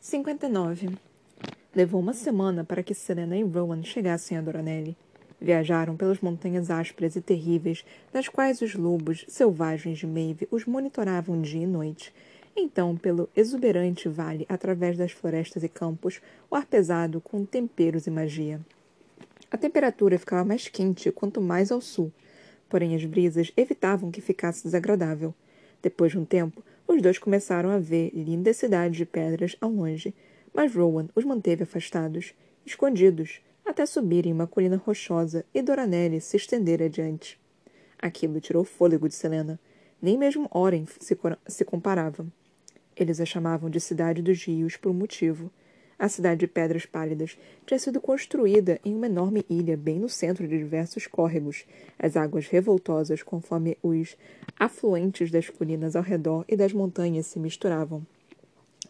59. Levou uma semana para que Selena e Rowan chegassem a Doranelli. Viajaram pelas montanhas ásperas e terríveis, das quais os lobos selvagens de Maeve os monitoravam dia e noite. Então, pelo exuberante vale, através das florestas e campos, o ar pesado com temperos e magia. A temperatura ficava mais quente quanto mais ao sul, porém as brisas evitavam que ficasse desagradável. Depois de um tempo, os dois começaram a ver lindas cidades de pedras ao longe, mas Rowan os manteve afastados, escondidos, até subirem uma colina rochosa e Doranelli se estender adiante. Aquilo tirou fôlego de Selena. Nem mesmo Oren se, se comparava. Eles a chamavam de Cidade dos Rios por um motivo. A cidade de Pedras Pálidas tinha sido construída em uma enorme ilha bem no centro de diversos córregos, as águas revoltosas conforme os afluentes das colinas ao redor e das montanhas se misturavam.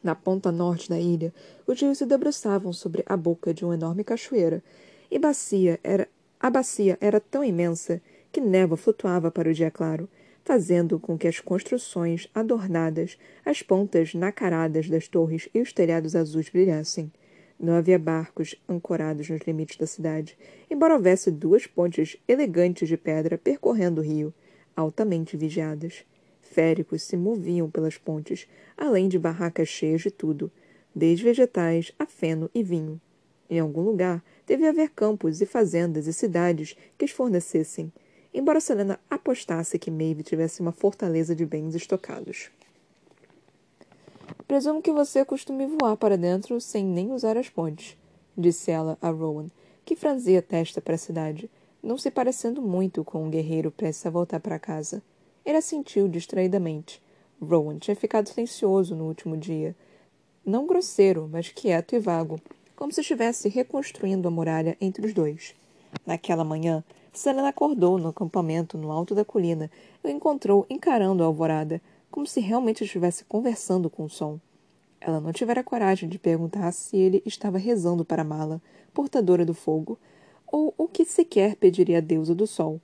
Na ponta norte da ilha, os rios se debruçavam sobre a boca de uma enorme cachoeira, e bacia era, a bacia era tão imensa que névoa flutuava para o dia claro, fazendo com que as construções adornadas, as pontas nacaradas das torres e os telhados azuis brilhassem. Não havia barcos ancorados nos limites da cidade, embora houvesse duas pontes elegantes de pedra percorrendo o rio, altamente vigiadas. Féricos se moviam pelas pontes, além de barracas cheias de tudo, desde vegetais a feno e vinho. Em algum lugar devia haver campos e fazendas e cidades que os fornecessem, embora Selena apostasse que Maeve tivesse uma fortaleza de bens estocados. Presumo que você costume voar para dentro sem nem usar as pontes, disse ela a Rowan, que franzia a testa para a cidade, não se parecendo muito com um guerreiro prestes a voltar para casa. Ele assentiu distraidamente. Rowan tinha ficado silencioso no último dia. Não grosseiro, mas quieto e vago, como se estivesse reconstruindo a muralha entre os dois. Naquela manhã, Selena acordou no acampamento no alto da colina e o encontrou encarando a alvorada, como se realmente estivesse conversando com o som. Ela não tivera coragem de perguntar se ele estava rezando para a mala, portadora do fogo, ou o que sequer pediria a deusa do sol.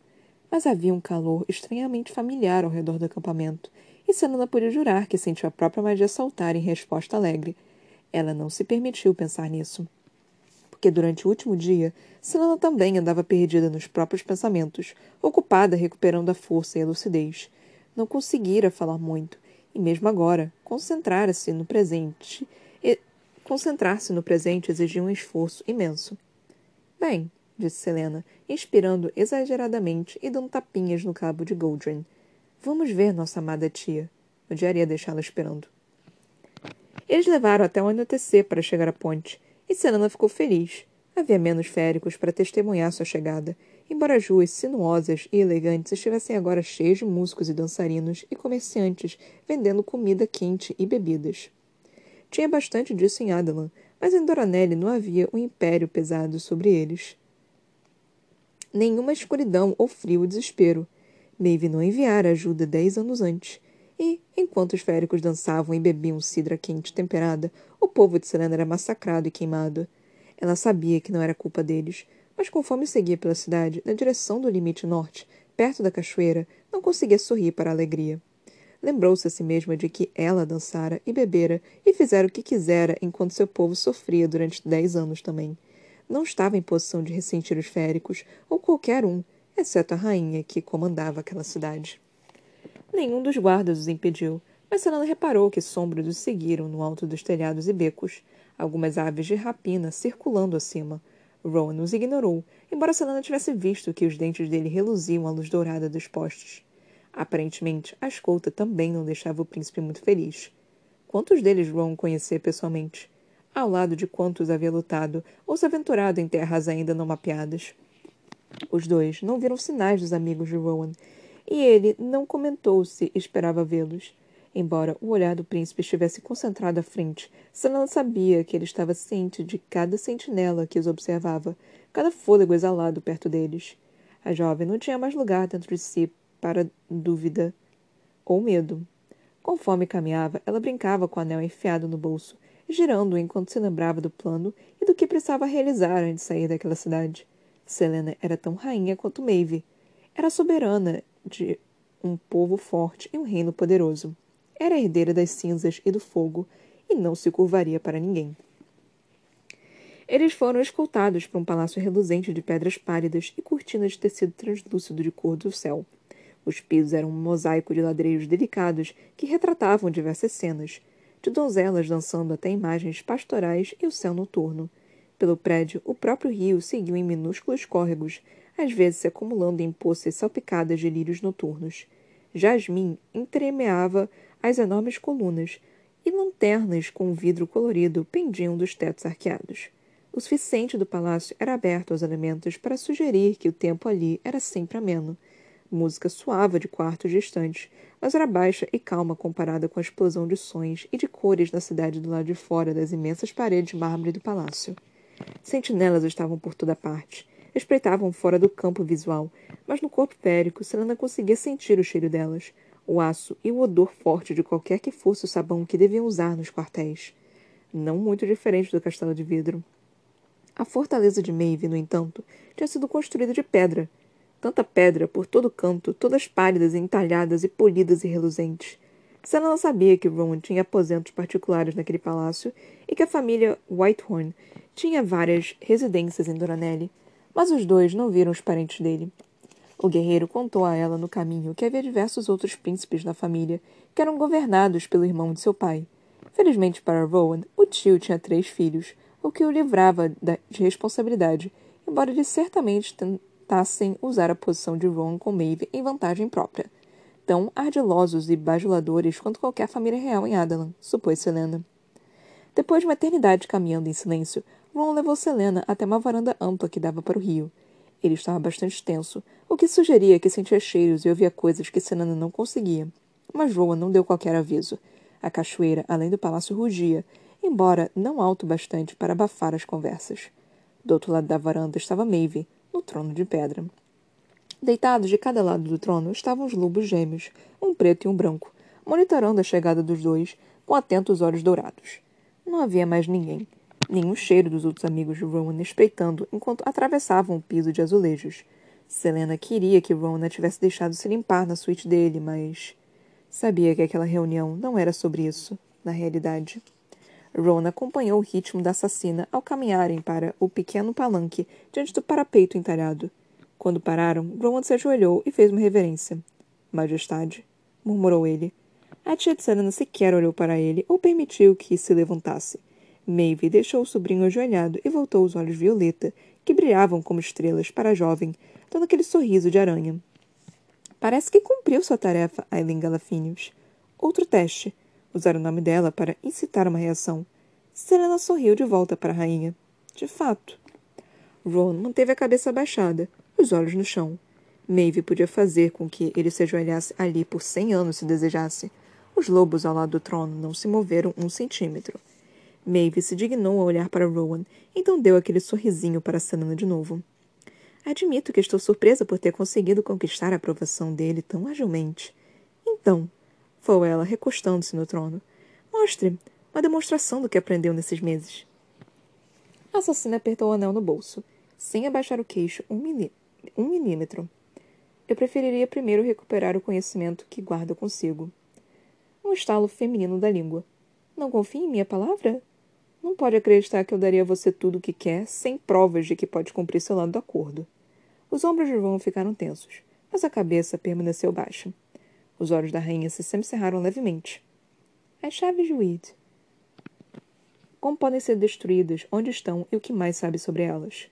Mas havia um calor estranhamente familiar ao redor do acampamento, e Selena podia jurar que sentiu a própria magia saltar em resposta alegre. Ela não se permitiu pensar nisso porque durante o último dia, Selena também andava perdida nos próprios pensamentos, ocupada recuperando a força e a lucidez. Não conseguira falar muito, e mesmo agora, concentrar-se no presente e concentrar-se no presente exigia um esforço imenso. Bem, disse Selena, inspirando exageradamente e dando tapinhas no cabo de Goldrin. Vamos ver nossa amada tia. Odiaria deixá-la esperando. Eles levaram até o anoitecer para chegar à ponte, e Selena ficou feliz. Havia menos féricos para testemunhar sua chegada, embora as ruas sinuosas e elegantes estivessem agora cheias de músicos e dançarinos e comerciantes vendendo comida quente e bebidas. Tinha bastante disso em Adalan, mas em Doranelli não havia um império pesado sobre eles. Nenhuma escuridão ou frio ou desespero. Maeve não enviara ajuda dez anos antes, e, enquanto os féricos dançavam e bebiam cidra quente temperada, o povo de Selena era massacrado e queimado. Ela sabia que não era culpa deles, mas conforme seguia pela cidade, na direção do limite norte, perto da cachoeira, não conseguia sorrir para a alegria. Lembrou-se a si mesma de que ela dançara e bebera e fizera o que quisera enquanto seu povo sofria durante dez anos também. Não estava em posição de ressentir os féricos, ou qualquer um, exceto a rainha que comandava aquela cidade. Nenhum dos guardas os impediu, mas Selena reparou que sombras os seguiram no alto dos telhados e becos, algumas aves de rapina circulando acima. Rowan os ignorou, embora Selena tivesse visto que os dentes dele reluziam à luz dourada dos postes. Aparentemente, a escolta também não deixava o príncipe muito feliz. Quantos deles Rowan conhecia pessoalmente? Ao lado de quantos havia lutado ou se aventurado em terras ainda não mapeadas? Os dois não viram sinais dos amigos de Rowan e ele não comentou se esperava vê-los. Embora o olhar do príncipe estivesse concentrado à frente, Selena sabia que ele estava ciente de cada sentinela que os observava, cada fôlego exalado perto deles. A jovem não tinha mais lugar dentro de si para dúvida ou medo. Conforme caminhava, ela brincava com o anel enfiado no bolso, girando-o enquanto se lembrava do plano e do que precisava realizar antes de sair daquela cidade. Selena era tão rainha quanto Maeve. Era soberana de um povo forte e um reino poderoso. Era herdeira das cinzas e do fogo, e não se curvaria para ninguém. Eles foram escoltados para um palácio reluzente de pedras pálidas e cortinas de tecido translúcido de cor do céu. Os pisos eram um mosaico de ladreiros delicados que retratavam diversas cenas, de donzelas dançando até imagens pastorais e o céu noturno. Pelo prédio, o próprio rio seguiu em minúsculos córregos, às vezes se acumulando em poças salpicadas de lírios noturnos. Jasmim entremeava as enormes colunas, e lanternas com vidro colorido pendiam dos tetos arqueados. O suficiente do palácio era aberto aos elementos para sugerir que o tempo ali era sempre ameno. Música suava de quartos distantes, mas era baixa e calma comparada com a explosão de sons e de cores na cidade do lado de fora das imensas paredes de mármore do palácio. Sentinelas estavam por toda parte. Espreitavam fora do campo visual, mas no corpo férico Selena conseguia sentir o cheiro delas, o aço e o odor forte de qualquer que fosse o sabão que deviam usar nos quartéis. Não muito diferente do castelo de vidro. A fortaleza de Maeve, no entanto, tinha sido construída de pedra. Tanta pedra por todo canto, todas pálidas, entalhadas e polidas e reluzentes. Não sabia que Rowan tinha aposentos particulares naquele palácio e que a família Whitehorn tinha várias residências em Doranelli, mas os dois não viram os parentes dele. O guerreiro contou a ela no caminho que havia diversos outros príncipes na família que eram governados pelo irmão de seu pai. Felizmente para Rowan, o tio tinha três filhos, o que o livrava de responsabilidade, embora eles certamente tentassem usar a posição de Rowan com Maeve em vantagem própria. Tão ardilosos e bajuladores quanto qualquer família real em Adalan, supôs Selena. Depois de uma eternidade caminhando em silêncio, Ron levou Selena até uma varanda ampla que dava para o rio. Ele estava bastante tenso, o que sugeria que sentia cheiros e ouvia coisas que Senana não conseguia. Mas Rowan não deu qualquer aviso. A cachoeira, além do palácio, rugia, embora não alto bastante para abafar as conversas. Do outro lado da varanda estava Maeve, no trono de pedra. Deitados de cada lado do trono estavam os lobos gêmeos, um preto e um branco, monitorando a chegada dos dois com atentos olhos dourados. Não havia mais ninguém o cheiro dos outros amigos de Rowan espreitando enquanto atravessavam o piso de azulejos. Selena queria que Rowan tivesse deixado se limpar na suíte dele, mas sabia que aquela reunião não era sobre isso, na realidade. Ron acompanhou o ritmo da assassina ao caminharem para o pequeno palanque diante do parapeito entalhado. Quando pararam, Rowan se ajoelhou e fez uma reverência. Majestade, murmurou ele. A tia de Selena sequer olhou para ele ou permitiu que se levantasse. Maeve deixou o sobrinho ajoelhado e voltou os olhos violeta, que brilhavam como estrelas, para a jovem, dando aquele sorriso de aranha. Parece que cumpriu sua tarefa, Aileen Galafinius. Outro teste. Usar o nome dela para incitar uma reação. Serena sorriu de volta para a rainha. De fato. Ron manteve a cabeça abaixada, os olhos no chão. Maeve podia fazer com que ele se ajoelhasse ali por cem anos se desejasse. Os lobos ao lado do trono não se moveram um centímetro. Maeve se dignou a olhar para Rowan, então deu aquele sorrisinho para Selena de novo. Admito que estou surpresa por ter conseguido conquistar a aprovação dele tão agilmente. Então, falou ela, recostando-se no trono, mostre uma demonstração do que aprendeu nesses meses. A assassina apertou o anel no bolso, sem abaixar o queixo um, milí um milímetro. Eu preferiria primeiro recuperar o conhecimento que guarda consigo. Um estalo feminino da língua. Não confia em minha palavra? Não pode acreditar que eu daria a você tudo o que quer, sem provas de que pode cumprir seu lado do acordo. Os ombros de Ron ficaram tensos, mas a cabeça permaneceu baixa. Os olhos da rainha se semicerraram levemente. As chaves de Weed. Como podem ser destruídas? Onde estão e o que mais sabe sobre elas?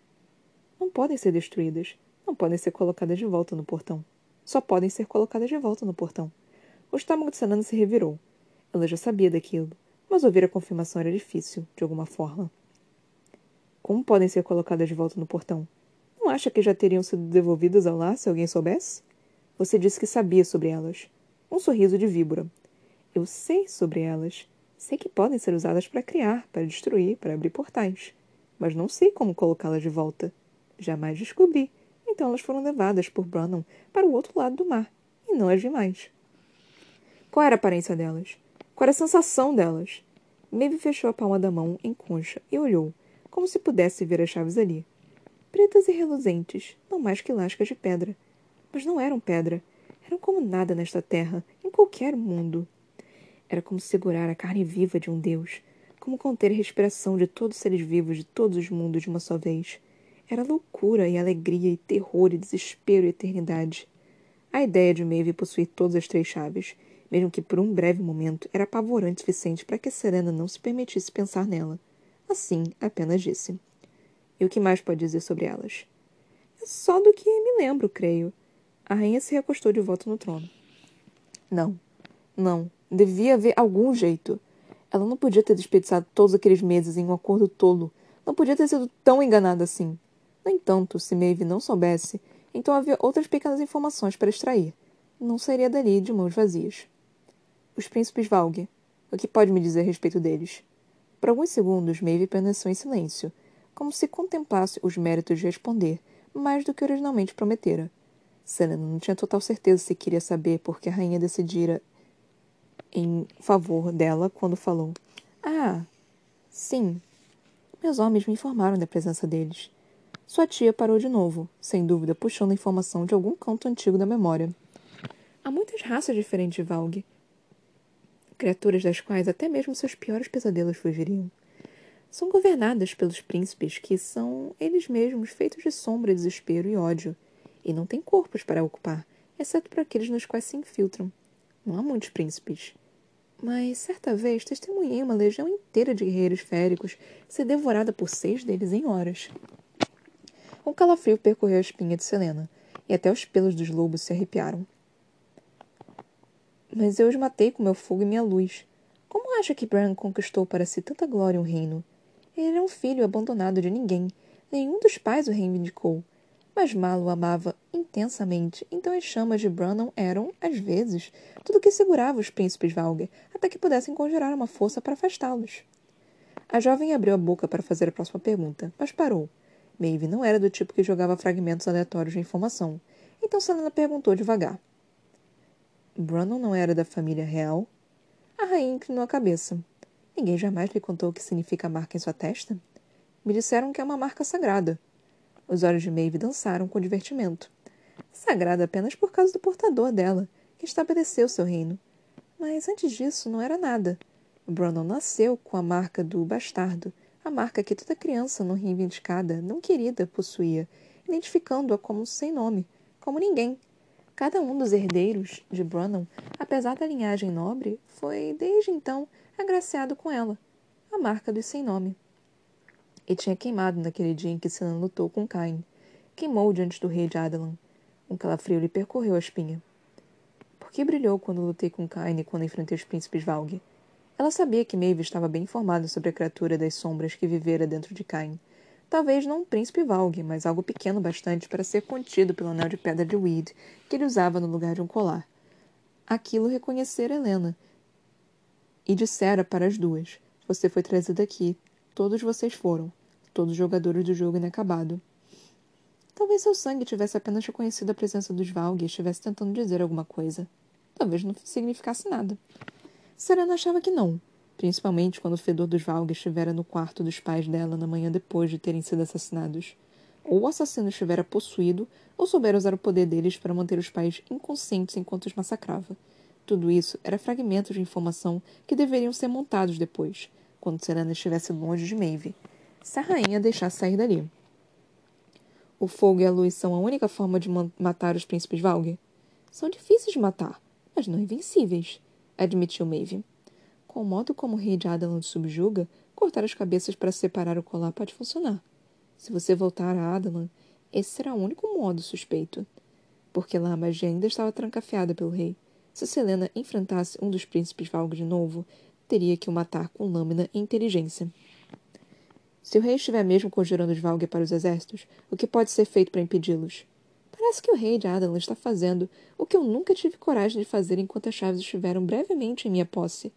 Não podem ser destruídas. Não podem ser colocadas de volta no portão. Só podem ser colocadas de volta no portão. O estômago de Sanana se revirou. Ela já sabia daquilo mas ouvir a confirmação era difícil, de alguma forma. Como podem ser colocadas de volta no portão? Não acha que já teriam sido devolvidas ao lar se alguém soubesse? Você disse que sabia sobre elas. Um sorriso de víbora. Eu sei sobre elas. Sei que podem ser usadas para criar, para destruir, para abrir portais. Mas não sei como colocá-las de volta. Jamais descobri. Então elas foram levadas por Branham para o outro lado do mar. E não as vi mais. Qual era a aparência delas? Qual era a sensação delas? Maeve fechou a palma da mão em concha e olhou, como se pudesse ver as chaves ali. Pretas e reluzentes, não mais que lascas de pedra. Mas não eram pedra. Eram como nada nesta terra, em qualquer mundo. Era como segurar a carne viva de um deus, como conter a respiração de todos os seres vivos de todos os mundos de uma só vez. Era loucura e alegria e terror e desespero e eternidade. A ideia de Maeve possuir todas as três chaves, mesmo que por um breve momento, era apavorante o suficiente para que Serena não se permitisse pensar nela. Assim, apenas disse. E o que mais pode dizer sobre elas? É só do que me lembro, creio. A rainha se recostou de volta no trono. Não, não. Devia haver algum jeito. Ela não podia ter desperdiçado todos aqueles meses em um acordo tolo. Não podia ter sido tão enganada assim. No entanto, se Maeve não soubesse, então havia outras pequenas informações para extrair. Não sairia dali de mãos vazias. Os príncipes Valg. O que pode me dizer a respeito deles? Por alguns segundos, Maeve permaneceu em silêncio, como se contemplasse os méritos de responder, mais do que originalmente prometera. Selena não tinha total certeza se queria saber porque a rainha decidira em favor dela quando falou: Ah, sim. Meus homens me informaram da presença deles. Sua tia parou de novo, sem dúvida puxando a informação de algum canto antigo da memória. Há muitas raças diferentes de Valg. Criaturas das quais até mesmo seus piores pesadelos fugiriam. São governadas pelos príncipes que são eles mesmos feitos de sombra, desespero e ódio e não têm corpos para ocupar, exceto para aqueles nos quais se infiltram. Não há muitos príncipes. Mas certa vez testemunhei uma legião inteira de guerreiros féricos ser devorada por seis deles em horas. Um calafrio percorreu a espinha de Selena, e até os pelos dos lobos se arrepiaram. Mas eu os matei com meu fogo e minha luz. Como acha que Bran conquistou para si tanta glória e um reino? Ele era um filho abandonado de ninguém. Nenhum dos pais o reivindicou. Mas Malo amava intensamente, então as chamas de Brannon eram, às vezes, tudo que segurava os príncipes Valger, até que pudessem conjurar uma força para afastá-los. A jovem abriu a boca para fazer a próxima pergunta, mas parou. Maeve não era do tipo que jogava fragmentos aleatórios de informação, então Selena perguntou devagar. Brannon não era da família real? A rainha inclinou a cabeça. Ninguém jamais lhe contou o que significa a marca em sua testa? Me disseram que é uma marca sagrada, os olhos de Maeve dançaram com divertimento. Sagrada apenas por causa do portador dela, que estabeleceu seu reino. Mas antes disso não era nada. Brandon nasceu com a marca do bastardo, a marca que toda criança não reivindicada, não querida, possuía, identificando-a como sem nome, como ninguém. Cada um dos herdeiros de Brandon, apesar da linhagem nobre, foi, desde então, agraciado com ela, a marca dos sem nome e tinha queimado naquele dia em que Sinan lutou com Cain. Queimou diante do rei de Adalan. Um calafrio lhe percorreu a espinha. Por que brilhou quando lutei com Cain e quando enfrentei os príncipes Valg? Ela sabia que Maeve estava bem informada sobre a criatura das sombras que vivera dentro de Cain. Talvez não um príncipe Valg, mas algo pequeno bastante para ser contido pelo anel de pedra de Weed que ele usava no lugar de um colar. Aquilo reconhecera Helena e dissera para as duas: Você foi trazida aqui Todos vocês foram. Todos os jogadores do jogo inacabado. Talvez seu sangue tivesse apenas reconhecido a presença dos Valg e estivesse tentando dizer alguma coisa. Talvez não significasse nada. Serena achava que não, principalmente quando o fedor dos Valg estivera no quarto dos pais dela na manhã depois de terem sido assassinados. Ou o assassino estivera possuído, ou soubera usar o poder deles para manter os pais inconscientes enquanto os massacrava. Tudo isso era fragmentos de informação que deveriam ser montados depois, quando Serena estivesse longe de Maeve, se a rainha deixasse sair dali. O fogo e a luz são a única forma de matar os príncipes Valg? São difíceis de matar, mas não invencíveis, admitiu Maeve. Com o modo como o rei de Adalan subjuga, cortar as cabeças para separar o colar pode funcionar. Se você voltar a Adalan, esse será o único modo suspeito. Porque lá a magia ainda estava trancafiada pelo rei. Se Selena enfrentasse um dos príncipes Valg de novo, teria que o matar com lâmina e inteligência. Se o rei estiver mesmo conjurando os Valger para os exércitos, o que pode ser feito para impedi-los? Parece que o rei de Adalan está fazendo o que eu nunca tive coragem de fazer enquanto as chaves estiveram brevemente em minha posse.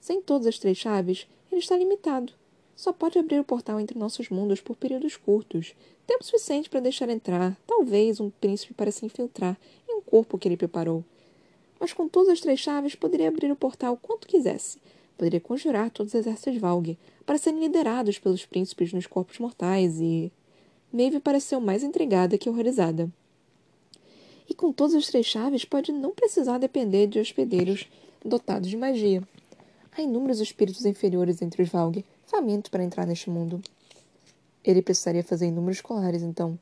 Sem todas as três chaves, ele está limitado. Só pode abrir o portal entre nossos mundos por períodos curtos, tempo suficiente para deixar entrar, talvez, um príncipe para se infiltrar em um corpo que ele preparou. Mas com todas as três chaves, poderia abrir o portal quanto quisesse, poderia conjurar todos os exércitos Valg para serem liderados pelos príncipes nos corpos mortais e. Maeve pareceu mais intrigada que horrorizada. E com todas as três chaves, pode não precisar depender de hospedeiros dotados de magia. Há inúmeros espíritos inferiores entre os Valg, famintos para entrar neste mundo. Ele precisaria fazer inúmeros colares, então.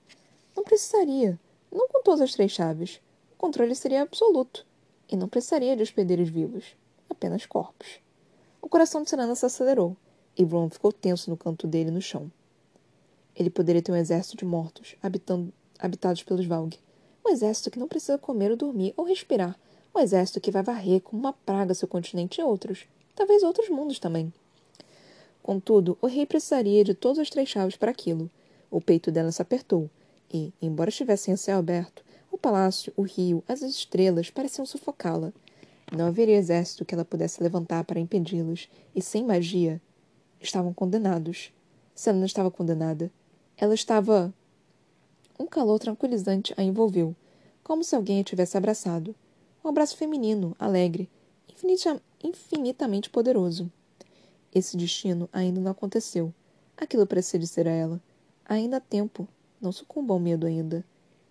Não precisaria. Não com todas as três chaves. O controle seria absoluto. E não precisaria de hospedeiros vivos. Apenas corpos. O coração de Serena se acelerou, e Ron ficou tenso no canto dele no chão. Ele poderia ter um exército de mortos, habitando, habitados pelos Valg. Um exército que não precisa comer ou dormir ou respirar. Um exército que vai varrer como uma praga seu continente e outros. Talvez outros mundos também. Contudo, o rei precisaria de todas as três chaves para aquilo. O peito dela se apertou, e, embora estivessem a céu aberto, o palácio, o rio, as estrelas pareciam sufocá-la. Não haveria exército que ela pudesse levantar para impedi-los, e sem magia. Estavam condenados. Se ela estava condenada, ela estava. Um calor tranquilizante a envolveu, como se alguém a tivesse abraçado. Um abraço feminino, alegre. Infinitamente poderoso. Esse destino ainda não aconteceu. Aquilo parecia dizer a ela. Ainda há tempo. Não sucumba ao medo ainda.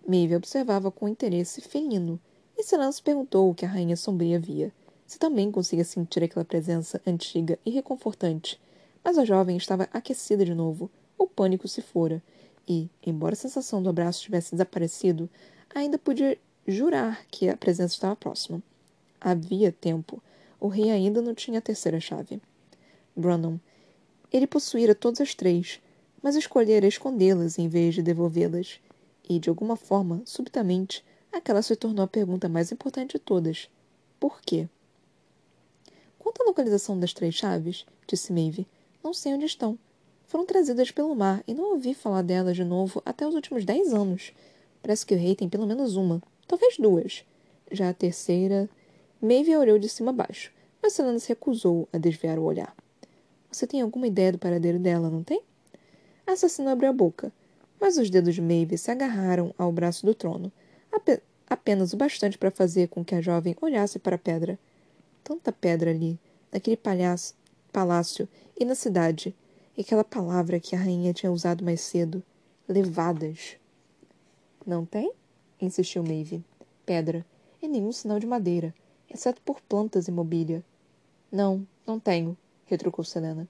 Maeve observava com interesse felino, e Selena se perguntou o que a rainha sombria via. Se também conseguia sentir aquela presença antiga e reconfortante. Mas a jovem estava aquecida de novo. O pânico se fora. E, embora a sensação do abraço tivesse desaparecido, ainda podia jurar que a presença estava próxima. Havia tempo. O rei ainda não tinha a terceira chave. Branham. Ele possuíra todas as três, mas escolhera escondê-las em vez de devolvê-las. E, de alguma forma, subitamente, aquela se tornou a pergunta mais importante de todas. Por quê? Quanto à localização das três chaves, disse Maeve, não sei onde estão. Foram trazidas pelo mar e não ouvi falar delas de novo até os últimos dez anos. Parece que o rei tem pelo menos uma, talvez duas. Já a terceira. Maeve olhou de cima a baixo, mas Selena se recusou a desviar o olhar. Você tem alguma ideia do paradeiro dela, não tem? A assassina abriu a boca, mas os dedos de Maeve se agarraram ao braço do trono, apenas o bastante para fazer com que a jovem olhasse para a pedra. Tanta pedra ali, naquele palhaço, palácio e na cidade, e aquela palavra que a rainha tinha usado mais cedo, levadas. Não tem? insistiu Maeve. Pedra. E nenhum sinal de madeira, exceto por plantas e mobília. Não, não tenho, retrucou Selena.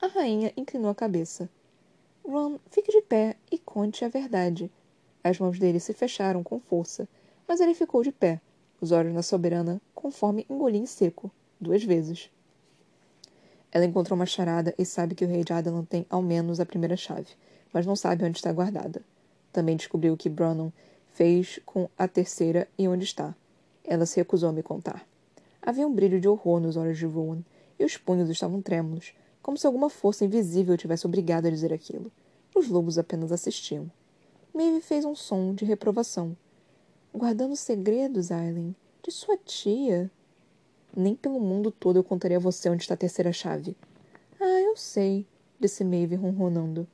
A rainha inclinou a cabeça. Ron, fique de pé e conte a verdade. As mãos dele se fecharam com força, mas ele ficou de pé, os olhos na soberana, conforme engolia em seco, duas vezes. Ela encontrou uma charada e sabe que o rei de Adelan tem ao menos a primeira chave, mas não sabe onde está guardada. Também descobriu o que Brannon fez com a terceira e onde está. Ela se recusou a me contar. Havia um brilho de horror nos olhos de Rowan, e os punhos estavam trêmulos, como se alguma força invisível tivesse obrigado a dizer aquilo. Os lobos apenas assistiam. Maeve fez um som de reprovação. Guardando segredos, Aileen? De sua tia? Nem pelo mundo todo eu contaria a você onde está a terceira chave. Ah, eu sei, disse Maeve ronronando.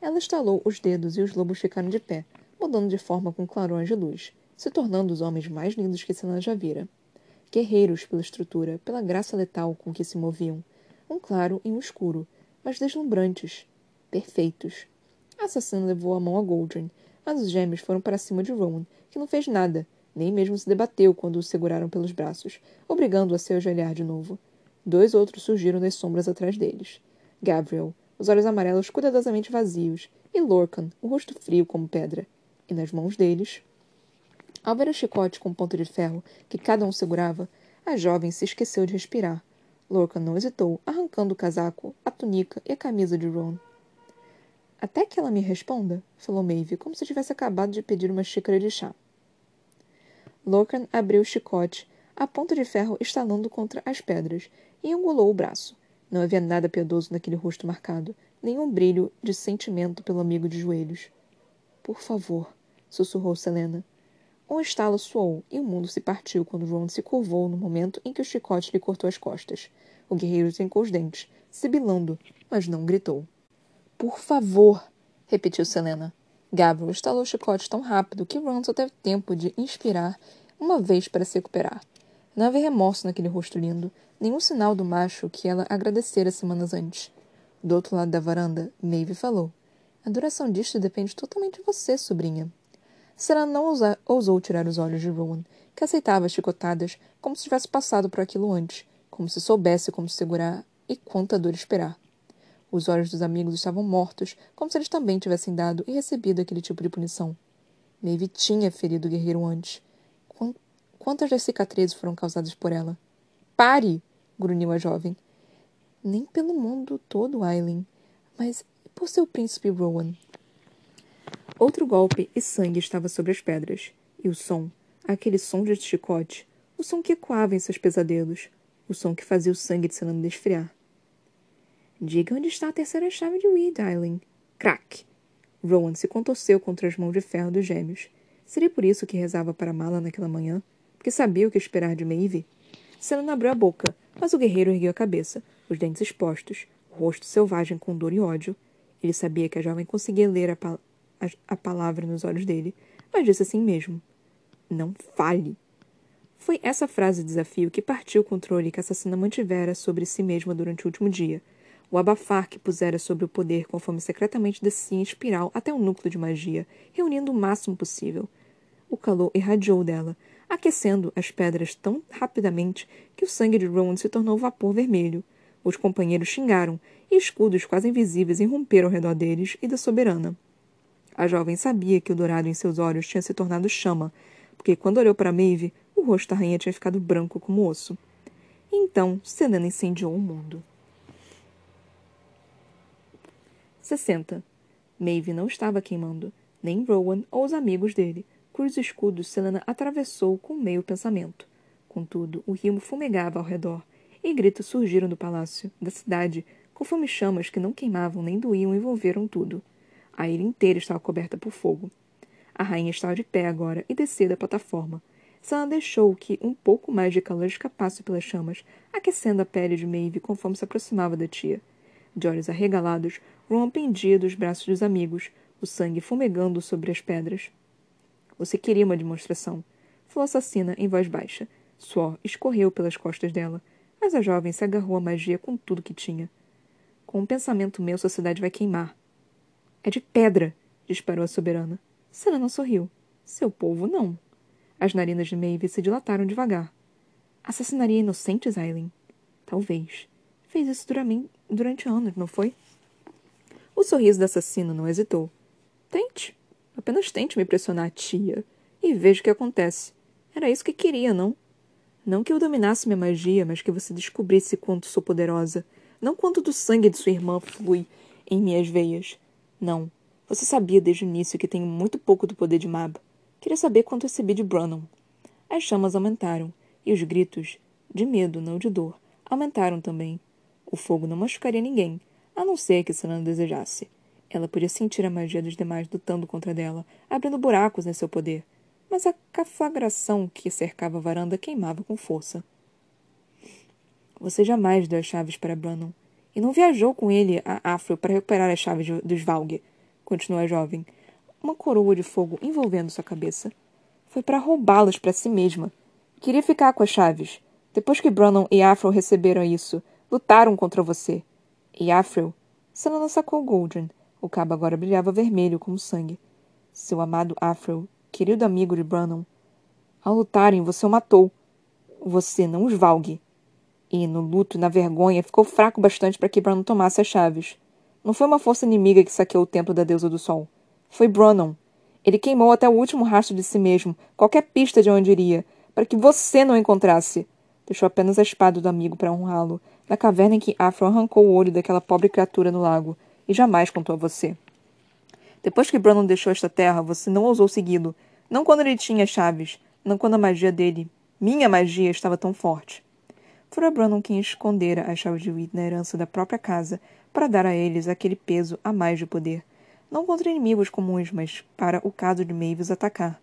Ela estalou os dedos e os lobos ficaram de pé, mudando de forma com clarões de luz, se tornando os homens mais lindos que Senna já vira guerreiros pela estrutura, pela graça letal com que se moviam, um claro e um escuro, mas deslumbrantes, perfeitos. A assassina levou a mão a Goldrin, mas os gêmeos foram para cima de Rowan, que não fez nada, nem mesmo se debateu quando o seguraram pelos braços, obrigando-o a se ajoelhar de novo. Dois outros surgiram das sombras atrás deles. Gabriel, os olhos amarelos cuidadosamente vazios, e Lorcan, o rosto frio como pedra. E nas mãos deles, ao ver o chicote com ponto de ferro que cada um segurava, a jovem se esqueceu de respirar. Lorcan não hesitou, arrancando o casaco, a túnica e a camisa de Ron. Até que ela me responda, falou Maeve, como se tivesse acabado de pedir uma xícara de chá. Lorcan abriu o chicote, a ponta de ferro estalando contra as pedras, e engolou o braço. Não havia nada piedoso naquele rosto marcado, nenhum brilho de sentimento pelo amigo de joelhos. Por favor, sussurrou Selena. Um estalo soou e o mundo se partiu quando Ron se curvou no momento em que o chicote lhe cortou as costas. O guerreiro trincou os dentes, sibilando, mas não gritou. Por favor! repetiu Selena. Gabriel estalou o chicote tão rápido que Ron só teve tempo de inspirar uma vez para se recuperar. Não havia remorso naquele rosto lindo, nenhum sinal do macho que ela agradecera semanas antes. Do outro lado da varanda, Maeve falou. A duração disto depende totalmente de você, sobrinha. Sarah não ousou tirar os olhos de Rowan, que aceitava as chicotadas como se tivesse passado por aquilo antes, como se soubesse como segurar e quanta dor esperar. Os olhos dos amigos estavam mortos, como se eles também tivessem dado e recebido aquele tipo de punição. Maeve tinha ferido o guerreiro antes. Quantas das cicatrizes foram causadas por ela? Pare! grunhiu a jovem. Nem pelo mundo todo, Aileen, mas por seu príncipe Rowan. Outro golpe e sangue estava sobre as pedras, e o som, aquele som de chicote, o som que ecoava em seus pesadelos, o som que fazia o sangue de Selena desfriar. Diga onde está a terceira chave de Weed, Aileen. Crack! Rowan se contorceu contra as mãos de ferro dos gêmeos. Seria por isso que rezava para Mala naquela manhã? Porque sabia o que esperar de Maeve? Selena abriu a boca, mas o guerreiro ergueu a cabeça, os dentes expostos, o rosto selvagem com dor e ódio. Ele sabia que a jovem conseguia ler a, a, palavra nos olhos dele, mas disse assim mesmo: Não fale! Foi essa frase de desafio que partiu o controle que a assassina mantivera sobre si mesma durante o último dia o abafar que pusera sobre o poder conforme secretamente descia em espiral até o núcleo de magia, reunindo o máximo possível. O calor irradiou dela, aquecendo as pedras tão rapidamente que o sangue de Rowan se tornou vapor vermelho. Os companheiros xingaram, e escudos quase invisíveis irromperam ao redor deles e da soberana. A jovem sabia que o dourado em seus olhos tinha se tornado chama, porque quando olhou para Maeve, o rosto da rainha tinha ficado branco como osso. Então, Selena incendiou o mundo. 60. Maeve não estava queimando, nem Rowan ou os amigos dele, cujos escudos Selena atravessou com meio pensamento. Contudo, o rio fumegava ao redor, e gritos surgiram do palácio, da cidade, conforme chamas que não queimavam nem doíam envolveram tudo. A ilha inteira estava coberta por fogo. A rainha estava de pé agora e descia da plataforma. Selena deixou que um pouco mais de calor escapasse pelas chamas, aquecendo a pele de Maeve conforme se aproximava da tia. De olhos arregalados, Ron pendia dos braços dos amigos, o sangue fumegando sobre as pedras. Você queria uma demonstração, falou a assassina em voz baixa. Suor escorreu pelas costas dela, mas a jovem se agarrou à magia com tudo que tinha. Com um pensamento meu, sua cidade vai queimar. É de pedra, disparou a soberana. Selena sorriu. Seu povo não. As narinas de Maeve se dilataram devagar. Assassinaria inocentes, Aileen? Talvez. Fez isso durante anos, não foi? O sorriso da assassina não hesitou. Tente. Apenas tente me pressionar, tia. E veja o que acontece. Era isso que queria, não? Não que eu dominasse minha magia, mas que você descobrisse quanto sou poderosa. Não quanto do sangue de sua irmã flui em minhas veias. Não. Você sabia desde o início que tenho muito pouco do poder de Mab. Queria saber quanto recebi de Brannon. As chamas aumentaram, e os gritos, de medo, não de dor, aumentaram também. O fogo não machucaria ninguém, a não ser que Selena desejasse. Ela podia sentir a magia dos demais lutando contra dela, abrindo buracos em seu poder. Mas a caflagração que cercava a varanda queimava com força. Você jamais deu as chaves para Brannon. E não viajou com ele a Afro para recuperar as chaves dos Valg, continuou a jovem, uma coroa de fogo envolvendo sua cabeça. Foi para roubá-las para si mesma. Queria ficar com as chaves. Depois que Brannon e Afro receberam isso, lutaram contra você. E Afrel? Selena sacou Goldrin. O cabo agora brilhava vermelho como sangue. Seu amado Afrel, querido amigo de Brannon. Ao lutarem, você o matou. Você, não os Valgue. E, no luto e na vergonha, ficou fraco bastante para que Brannon tomasse as chaves. Não foi uma força inimiga que saqueou o templo da deusa do sol. Foi Brannon. Ele queimou até o último rastro de si mesmo, qualquer pista de onde iria, para que você não encontrasse. Deixou apenas a espada do amigo para honrá-lo, na caverna em que Afro arrancou o olho daquela pobre criatura no lago, e jamais contou a você. Depois que Brandon deixou esta terra, você não ousou segui-lo, não quando ele tinha chaves, não quando a magia dele, minha magia, estava tão forte. Fora Brandon quem escondera as chaves de Weed na herança da própria casa, para dar a eles aquele peso a mais de poder. Não contra inimigos comuns, mas para o caso de Mavis atacar.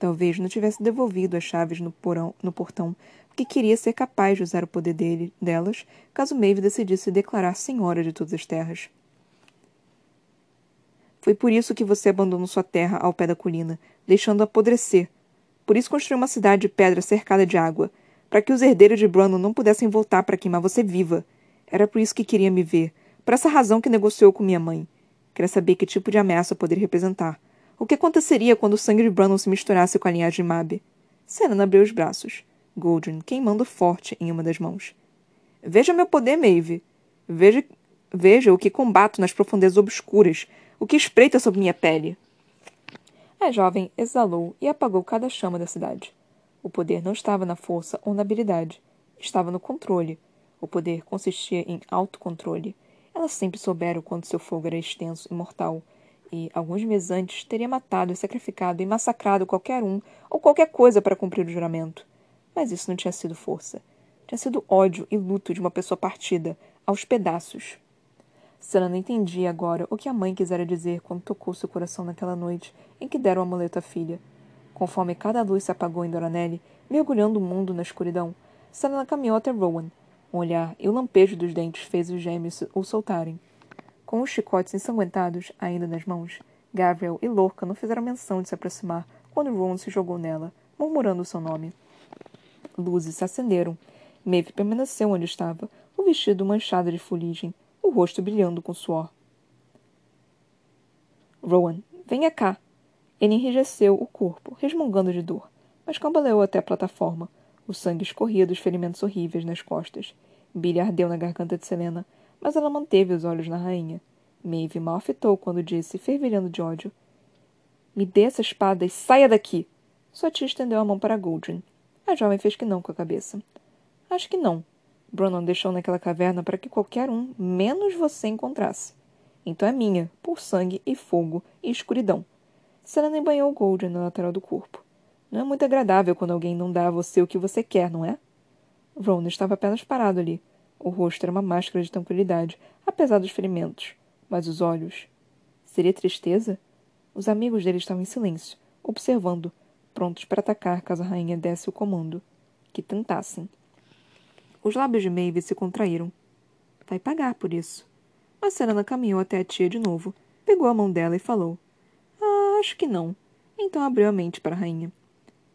Talvez não tivesse devolvido as chaves no, porão, no portão, porque queria ser capaz de usar o poder dele, delas caso Maeve decidisse declarar senhora de todas as terras. Foi por isso que você abandonou sua terra ao pé da colina, deixando-a apodrecer. Por isso construiu uma cidade de pedra cercada de água, para que os herdeiros de Brandon não pudessem voltar para queimar você viva. Era por isso que queria me ver, por essa razão que negociou com minha mãe. Queria saber que tipo de ameaça poderia representar. O que aconteceria quando o sangue de Brandon se misturasse com a linhagem Mab? Senna abriu os braços. Goldrin queimando forte em uma das mãos. Veja meu poder, Maeve. Veja, veja o que combato nas profundezas obscuras, o que espreita sobre minha pele. A jovem exalou e apagou cada chama da cidade. O poder não estava na força ou na habilidade. Estava no controle. O poder consistia em autocontrole. Ela sempre soubera o quanto seu fogo era extenso e mortal, e, alguns meses antes, teria matado sacrificado e massacrado qualquer um ou qualquer coisa para cumprir o juramento. Mas isso não tinha sido força. Tinha sido ódio e luto de uma pessoa partida, aos pedaços. Selena entendia agora o que a mãe quisera dizer quando tocou seu coração naquela noite em que deram o amuleto à filha. Conforme cada luz se apagou em Doranelli, mergulhando o mundo na escuridão, Selena caminhou até Rowan. Um olhar e o lampejo dos dentes fez os gêmeos o soltarem. Com os chicotes ensanguentados ainda nas mãos, Gabriel e Lorca não fizeram menção de se aproximar quando Ron se jogou nela, murmurando seu nome. Luzes se acenderam. Maeve permaneceu onde estava, o vestido manchado de fuligem, o rosto brilhando com suor. Rowan, venha cá! Ele enrijeceu o corpo, resmungando de dor, mas cambaleou até a plataforma. O sangue escorria dos ferimentos horríveis nas costas. Billy ardeu na garganta de Selena, mas ela manteve os olhos na rainha. Maeve mal afetou quando disse, fervilhando de ódio. Me dê essa espada e saia daqui! Sua tia estendeu a mão para Goldrin. A jovem fez que não com a cabeça. Acho que não. Brunon deixou naquela caverna para que qualquer um, menos você, encontrasse. Então é minha, por sangue e fogo e escuridão. Selena embanhou Goldrin na lateral do corpo. Não é muito agradável quando alguém não dá a você o que você quer, não é? Ron estava apenas parado ali, o rosto era uma máscara de tranquilidade, apesar dos ferimentos. Mas os olhos. Seria tristeza? Os amigos dele estavam em silêncio, observando, prontos para atacar caso a rainha desse o comando. Que tentassem. Os lábios de Maeve se contraíram. Vai pagar por isso. A Serena caminhou até a tia de novo, pegou a mão dela e falou: acho que não. Então abriu a mente para a rainha.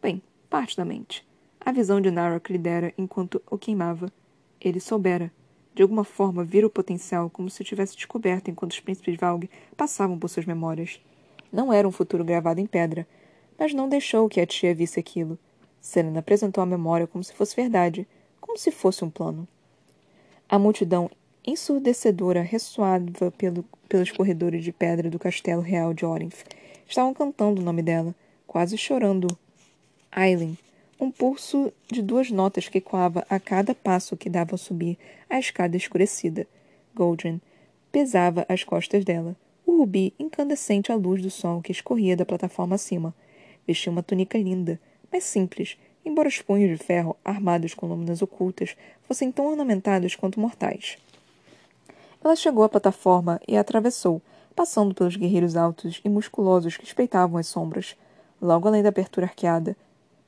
Bem, parte da mente. A visão de Narok lhe dera enquanto o queimava. Ele soubera. De alguma forma, vira o potencial como se o tivesse descoberto enquanto os príncipes Valg passavam por suas memórias. Não era um futuro gravado em pedra, mas não deixou que a tia visse aquilo. Selena apresentou a memória como se fosse verdade, como se fosse um plano. A multidão ensurdecedora ressoava pelo, pelos corredores de pedra do castelo real de Orinth. Estavam cantando o nome dela, quase chorando. Aileen, um pulso de duas notas que ecoava a cada passo que dava ao subir a escada escurecida. Goldrin pesava as costas dela, o rubi incandescente à luz do sol que escorria da plataforma acima. Vestia uma túnica linda, mas simples, embora os punhos de ferro, armados com lâminas ocultas, fossem tão ornamentados quanto mortais. Ela chegou à plataforma e a atravessou, passando pelos guerreiros altos e musculosos que espreitavam as sombras. Logo além da abertura arqueada,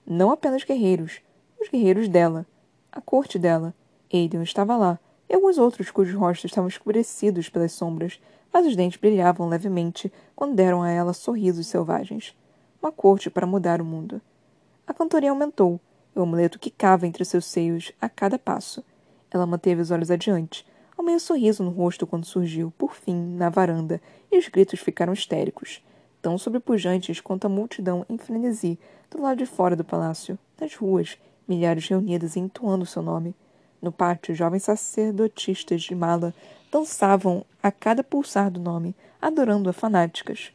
não apenas guerreiros, os guerreiros dela, a corte dela. Aiden estava lá, e alguns outros cujos rostos estavam escurecidos pelas sombras, mas os dentes brilhavam levemente quando deram a ela sorrisos selvagens. Uma corte para mudar o mundo. A cantoria aumentou, e o amuleto quicava entre seus seios a cada passo. Ela manteve os olhos adiante, ao meio sorriso no rosto quando surgiu, por fim, na varanda, e os gritos ficaram histéricos tão sobrepujantes quanto a multidão em frenesi do lado de fora do palácio, nas ruas, milhares reunidas e entoando seu nome. No pátio, jovens sacerdotistas de mala dançavam a cada pulsar do nome, adorando-a fanáticas.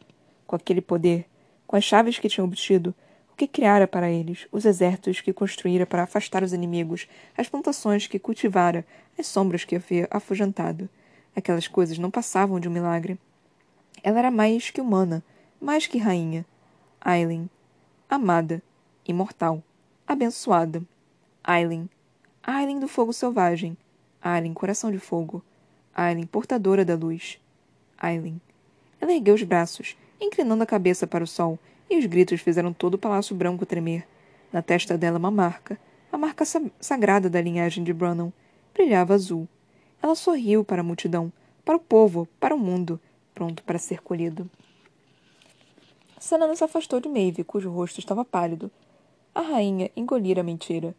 Com aquele poder, com as chaves que tinham obtido, o que criara para eles, os exércitos que construíra para afastar os inimigos, as plantações que cultivara, as sombras que havia afugentado. Aquelas coisas não passavam de um milagre. Ela era mais que humana, mais que rainha. Aileen, amada, imortal, abençoada. Aileen, Aileen do fogo selvagem. Aileen, coração de fogo. Aileen, portadora da luz. Aileen. Ela ergueu os braços, inclinando a cabeça para o sol, e os gritos fizeram todo o palácio branco tremer. Na testa dela uma marca, a marca sa sagrada da linhagem de Brannon, brilhava azul. Ela sorriu para a multidão, para o povo, para o mundo, pronto para ser colhido. Selena se afastou de Maeve, cujo rosto estava pálido. A rainha engolira a mentira.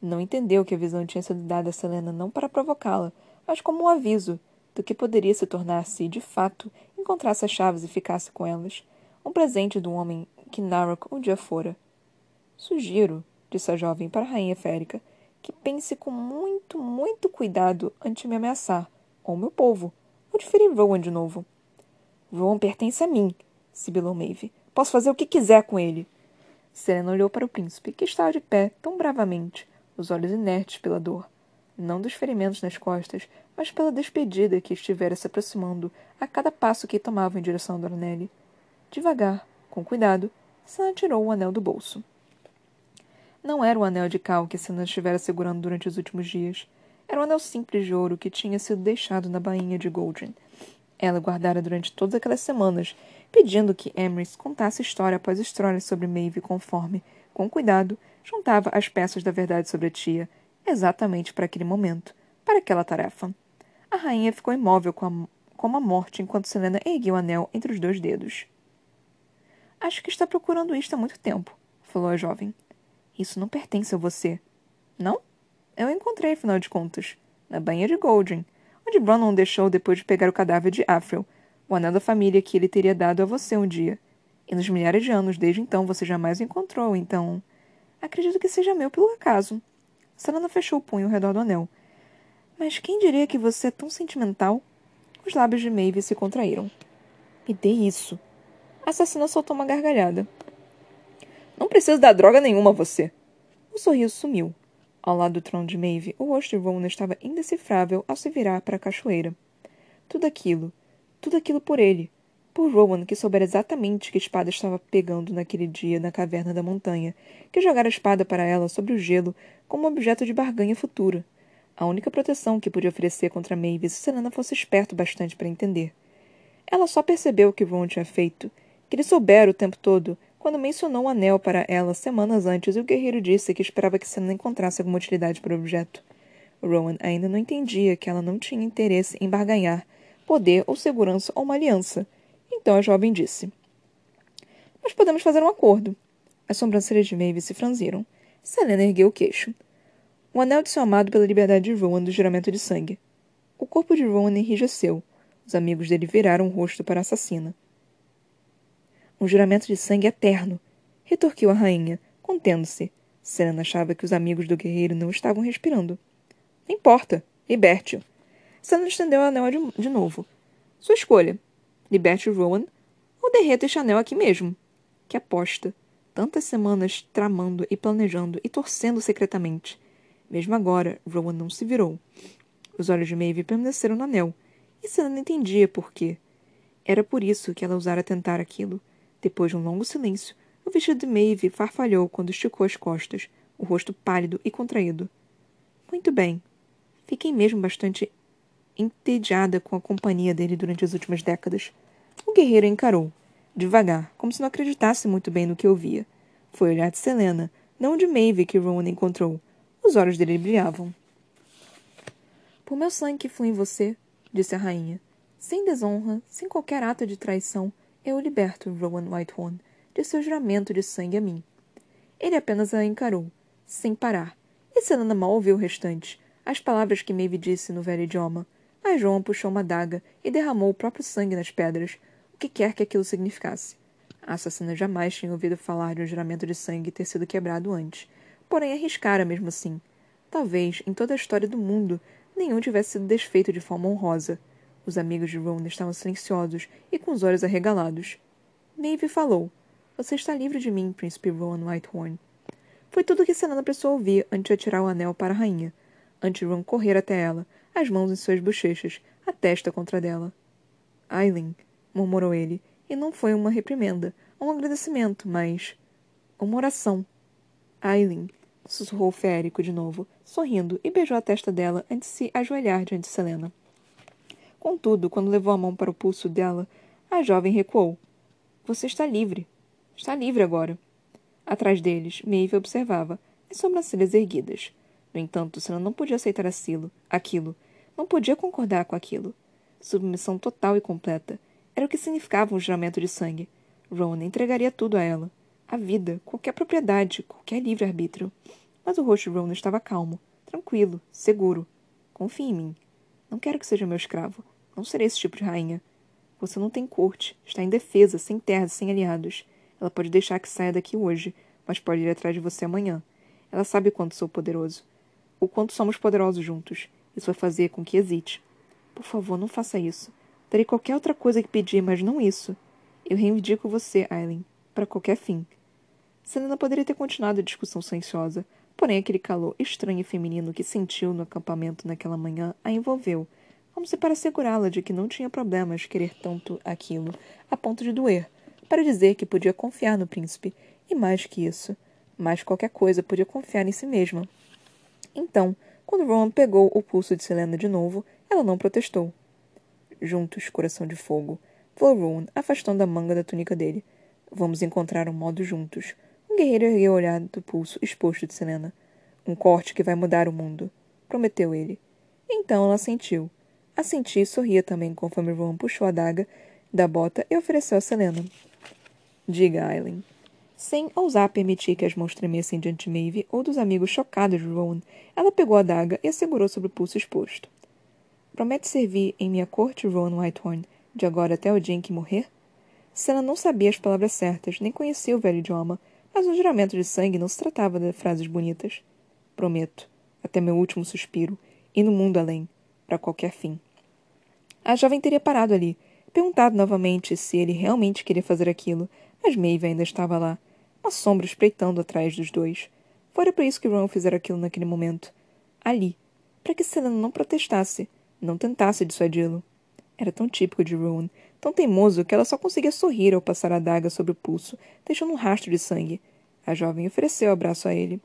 Não entendeu que a visão tinha sido dada a Selena não para provocá-la, mas como um aviso do que poderia se tornar se, de fato, encontrasse as chaves e ficasse com elas. Um presente do homem que Narok um dia fora. Sugiro, disse a jovem para a rainha férica, que pense com muito, muito cuidado antes de me ameaçar, ou meu povo, ou de ferir Rowan de novo. Rowan pertence a mim, sibilou Maeve. Posso fazer o que quiser com ele. Serena olhou para o príncipe, que estava de pé, tão bravamente, os olhos inertes pela dor. Não dos ferimentos nas costas, mas pela despedida que estivera se aproximando a cada passo que tomava em direção a Dornelli. Devagar, com cuidado, Sana tirou o anel do bolso. Não era o anel de cal que Sana estivera segurando durante os últimos dias. Era um anel simples de ouro que tinha sido deixado na bainha de Goldrin. Ela guardara durante todas aquelas semanas, pedindo que Emrys contasse história após história sobre Maeve conforme, com cuidado, juntava as peças da verdade sobre a tia, exatamente para aquele momento, para aquela tarefa. A rainha ficou imóvel com a, como a morte enquanto Selena ergueu o anel entre os dois dedos. Acho que está procurando isto há muito tempo, falou a jovem. Isso não pertence a você. Não? Eu encontrei, afinal de contas, na banha de Goldring, onde Bronwyn deixou depois de pegar o cadáver de Afrel, o anel da família que ele teria dado a você um dia. E nos milhares de anos desde então você jamais o encontrou, então. Acredito que seja meu pelo acaso. Selena fechou o punho ao redor do anel. Mas quem diria que você é tão sentimental? Os lábios de Maeve se contraíram. Me dê isso. A assassina soltou uma gargalhada. Não precisa dar droga nenhuma a você. O sorriso sumiu. Ao lado do trono de Maeve, o rosto de Rona estava indecifrável ao se virar para a cachoeira. Tudo aquilo, tudo aquilo por ele, por Rowan, que soubera exatamente que espada estava pegando naquele dia na caverna da montanha, que jogara a espada para ela sobre o gelo como um objeto de barganha futura. A única proteção que podia oferecer contra Maeve se Selena fosse esperto bastante para entender. Ela só percebeu o que Rowan tinha feito, que ele soubera o tempo todo, quando mencionou o anel para ela semanas antes e o guerreiro disse que esperava que Selena encontrasse alguma utilidade para o objeto. Rowan ainda não entendia que ela não tinha interesse em barganhar, poder ou segurança ou uma aliança. Então a jovem disse: Mas podemos fazer um acordo. As sobrancelhas de Maeve se franziram. Selena ergueu o queixo. O anel de seu amado pela liberdade de Rowan do juramento de sangue. O corpo de Rowan enrijeceu. Os amigos dele viraram o rosto para a assassina. Um juramento de sangue eterno, retorquiu a rainha, contendo-se. Selena achava que os amigos do guerreiro não estavam respirando. Não importa, liberte-o. Selena estendeu o anel de, de novo. Sua escolha. Liberte Rowan ou derreta este anel aqui mesmo. Que aposta. Tantas semanas tramando e planejando e torcendo secretamente. Mesmo agora, Rowan não se virou. Os olhos de Maeve permaneceram no anel, e Selena entendia por quê. Era por isso que ela ousara tentar aquilo. Depois de um longo silêncio, o vestido de Maeve farfalhou quando esticou as costas, o rosto pálido e contraído. Muito bem. Fiquei mesmo bastante entediada com a companhia dele durante as últimas décadas. O guerreiro encarou, devagar, como se não acreditasse muito bem no que ouvia. Foi olhar de Selena, não de Maeve que Rowan encontrou. Os olhos dele brilhavam. Por meu sangue que flui em você, disse a rainha, sem desonra, sem qualquer ato de traição, eu liberto, Rowan Whitehorn, de seu juramento de sangue a mim. Ele apenas a encarou, sem parar, e Selena mal ouviu o restante, as palavras que Maeve disse no velho idioma. Mas João puxou uma daga e derramou o próprio sangue nas pedras, o que quer que aquilo significasse. A assassina jamais tinha ouvido falar de um juramento de sangue ter sido quebrado antes, porém arriscara mesmo assim. Talvez, em toda a história do mundo, nenhum tivesse sido desfeito de forma honrosa. Os amigos de Ron estavam silenciosos e com os olhos arregalados. Maeve falou. Você está livre de mim, príncipe Rowan Whitehorn. Foi tudo o que Selena precisou ouvir antes de atirar o anel para a rainha. Antes de Ron correr até ela, as mãos em suas bochechas, a testa contra dela. Aileen, murmurou ele, e não foi uma reprimenda, um agradecimento, mas. uma oração. Aileen, sussurrou o férico de novo, sorrindo, e beijou a testa dela antes de se ajoelhar diante de Selena. Contudo, quando levou a mão para o pulso dela, a jovem recuou. Você está livre. Está livre agora. Atrás deles, Maeve observava, as sobrancelhas erguidas. No entanto, Senna não podia aceitar aquilo, aquilo. Não podia concordar com aquilo. Submissão total e completa. Era o que significava um juramento de sangue. Rowan entregaria tudo a ela. A vida, qualquer propriedade, qualquer livre-arbítrio. Mas o rosto de Rowan estava calmo, tranquilo, seguro. Confie em mim. Não quero que seja meu escravo. Não serei esse tipo de rainha. Você não tem corte, está indefesa, sem terras, sem aliados. Ela pode deixar que saia daqui hoje, mas pode ir atrás de você amanhã. Ela sabe quanto sou poderoso. o quanto somos poderosos juntos. Isso vai fazer com que hesite. Por favor, não faça isso. Darei qualquer outra coisa que pedir, mas não isso. Eu reivindico você, Aileen, para qualquer fim. Selena poderia ter continuado a discussão silenciosa, porém aquele calor estranho e feminino que sentiu no acampamento naquela manhã a envolveu, como se para assegurá-la de que não tinha problemas querer tanto aquilo, a ponto de doer, para dizer que podia confiar no príncipe, e mais que isso, mais qualquer coisa podia confiar em si mesma. Então, quando Rowan pegou o pulso de Selena de novo, ela não protestou. Juntos, coração de fogo, falou Rowan, afastando a manga da túnica dele. Vamos encontrar um modo juntos. Guerreiro ergueu o olhar do pulso exposto de Selena. Um corte que vai mudar o mundo, prometeu ele. Então ela sentiu. A sentir e sorria também conforme Rowan puxou a daga da bota e ofereceu a Selena. Diga, Aileen. Sem ousar permitir que as mãos tremessem diante de Maeve ou dos amigos chocados de Rowan, ela pegou a daga e a segurou sobre o pulso exposto. Promete servir em minha corte, Rowan Whitehorn, de agora até o dia em que morrer? Senna não sabia as palavras certas, nem conhecia o velho idioma, mas no juramento de sangue não se tratava de frases bonitas. Prometo, até meu último suspiro, e no mundo além, para qualquer fim. A jovem teria parado ali, perguntado novamente se ele realmente queria fazer aquilo, mas Maeve ainda estava lá, uma sombra espreitando atrás dos dois. Fora por isso que Ron fizera aquilo naquele momento. Ali. Para que Selena não protestasse, não tentasse dissuadi-lo. Era tão típico de Rowan, tão teimoso que ela só conseguia sorrir ao passar a daga sobre o pulso, deixando um rastro de sangue. A jovem ofereceu o abraço a ele.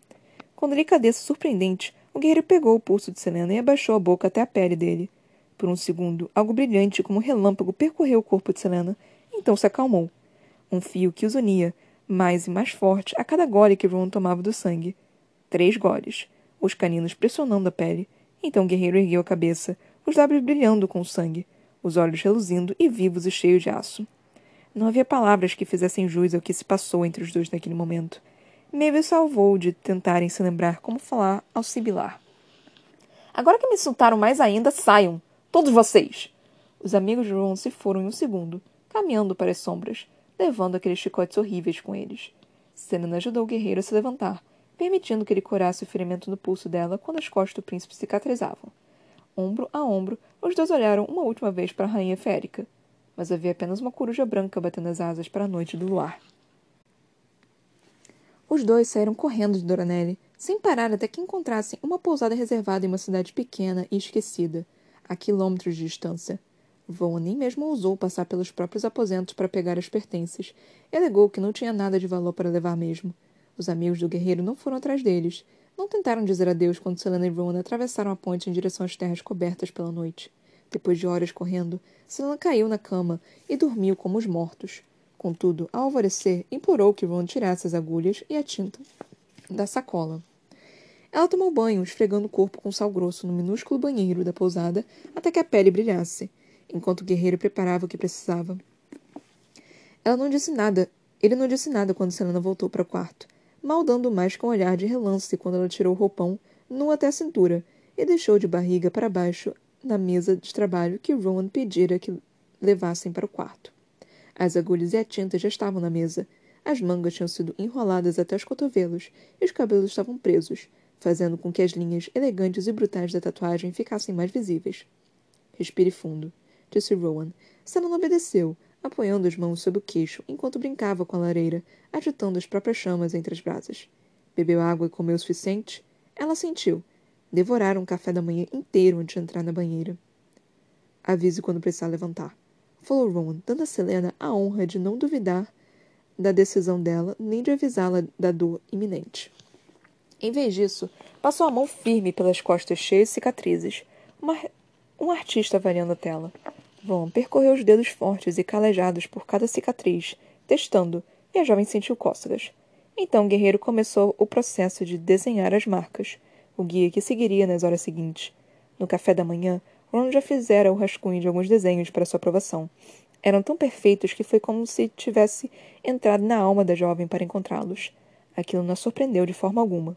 Com delicadeza surpreendente, o guerreiro pegou o pulso de Selena e abaixou a boca até a pele dele. Por um segundo, algo brilhante como um relâmpago percorreu o corpo de Selena, então se acalmou. Um fio que os unia, mais e mais forte a cada gole que Ron tomava do sangue. Três goles, os caninos pressionando a pele. Então o guerreiro ergueu a cabeça, os lábios brilhando com sangue, os olhos reluzindo e vivos e cheios de aço. Não havia palavras que fizessem jus ao que se passou entre os dois naquele momento. Maeve salvou de tentarem se lembrar como falar ao sibilar. Agora que me insultaram mais ainda, saiam! Todos vocês! Os amigos de Ron se foram em um segundo, caminhando para as sombras, levando aqueles chicotes horríveis com eles. Selena ajudou o guerreiro a se levantar, permitindo que ele curasse o ferimento no pulso dela quando as costas do príncipe cicatrizavam. Ombro a ombro, os dois olharam uma última vez para a rainha férica, mas havia apenas uma coruja branca batendo as asas para a noite do luar. Os dois saíram correndo de Doranelli, sem parar até que encontrassem uma pousada reservada em uma cidade pequena e esquecida, a quilômetros de distância. Von nem mesmo ousou passar pelos próprios aposentos para pegar as pertences e alegou que não tinha nada de valor para levar mesmo. Os amigos do guerreiro não foram atrás deles. Não tentaram dizer adeus quando Selena e Rowan atravessaram a ponte em direção às terras cobertas pela noite. Depois de horas correndo, Selena caiu na cama e dormiu como os mortos. Contudo, ao alvorecer, implorou que Ron tirasse as agulhas e a tinta da sacola. Ela tomou banho, esfregando o corpo com sal grosso no minúsculo banheiro da pousada até que a pele brilhasse enquanto o guerreiro preparava o que precisava. Ela não disse nada. Ele não disse nada quando Selena voltou para o quarto, mal dando mais com um olhar de relance quando ela tirou o roupão, nu até a cintura, e deixou de barriga para baixo na mesa de trabalho que Rowan pedira que levassem para o quarto. As agulhas e a tinta já estavam na mesa. As mangas tinham sido enroladas até os cotovelos e os cabelos estavam presos, fazendo com que as linhas elegantes e brutais da tatuagem ficassem mais visíveis. Respire fundo disse Rowan. Selena obedeceu, apoiando as mãos sob o queixo enquanto brincava com a lareira, agitando as próprias chamas entre as brasas. Bebeu água e comeu o suficiente? Ela sentiu. Devoraram um café da manhã inteiro antes de entrar na banheira. Avise quando precisar levantar. Falou Rowan, dando a Selena a honra de não duvidar da decisão dela, nem de avisá-la da dor iminente. Em vez disso, passou a mão firme pelas costas cheias de cicatrizes, uma, um artista avaliando a tela. Von percorreu os dedos fortes e calejados por cada cicatriz, testando, e a jovem sentiu cócegas. Então o guerreiro começou o processo de desenhar as marcas, o guia que seguiria nas horas seguintes. No café da manhã, Ron já fizera o rascunho de alguns desenhos para sua aprovação. Eram tão perfeitos que foi como se tivesse entrado na alma da jovem para encontrá-los. Aquilo não a surpreendeu de forma alguma.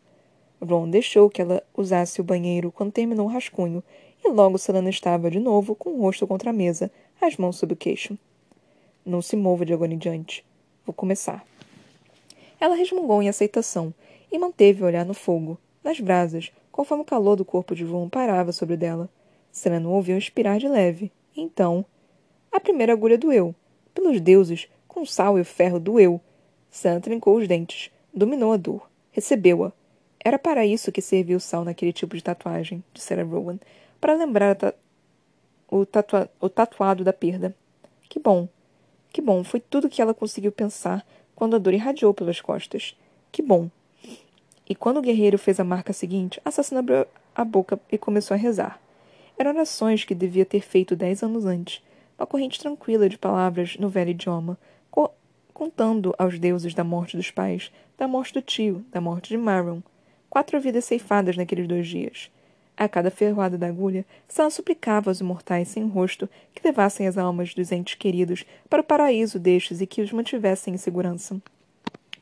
Ron deixou que ela usasse o banheiro quando terminou o rascunho e logo Selena estava de novo com o rosto contra a mesa, as mãos sob o queixo. Não se mova de agora em diante. Vou começar. Ela resmungou em aceitação e manteve o olhar no fogo, nas brasas, conforme o calor do corpo de Von parava sobre dela. Selena ouviu expirar de leve. Então, a primeira agulha doeu. Pelos deuses, com sal e ferro doeu. Selena trincou os dentes. Dominou a dor. Recebeu-a. Era para isso que servia o sal naquele tipo de tatuagem, dissera Rowan, para lembrar ta o, tatua o tatuado da perda. Que bom. Que bom. Foi tudo que ela conseguiu pensar quando a dor irradiou pelas costas. Que bom. E quando o guerreiro fez a marca seguinte, a assassina abriu a boca e começou a rezar. Eram orações que devia ter feito dez anos antes, uma corrente tranquila de palavras no velho idioma, co contando aos deuses da morte dos pais, da morte do tio, da morte de Maron. Quatro vidas ceifadas naqueles dois dias. A cada ferroada da agulha, Sam suplicava aos imortais sem rosto que levassem as almas dos entes queridos para o paraíso destes e que os mantivessem em segurança.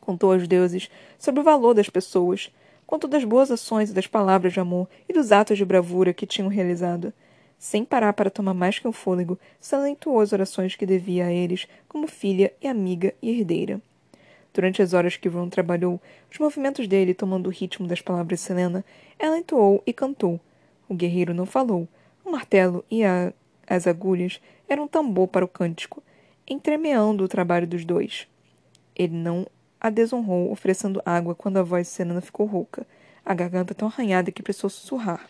Contou aos deuses sobre o valor das pessoas, contou das boas ações e das palavras de amor e dos atos de bravura que tinham realizado. Sem parar para tomar mais que um fôlego, salentou as orações que devia a eles como filha e amiga e herdeira. Durante as horas que Ron trabalhou, os movimentos dele tomando o ritmo das palavras de Selena, ela entoou e cantou. O guerreiro não falou. O martelo e a, as agulhas eram tambor para o cântico, entremeando o trabalho dos dois. Ele não a desonrou, oferecendo água quando a voz de Selena ficou rouca, a garganta tão arranhada que precisou sussurrar.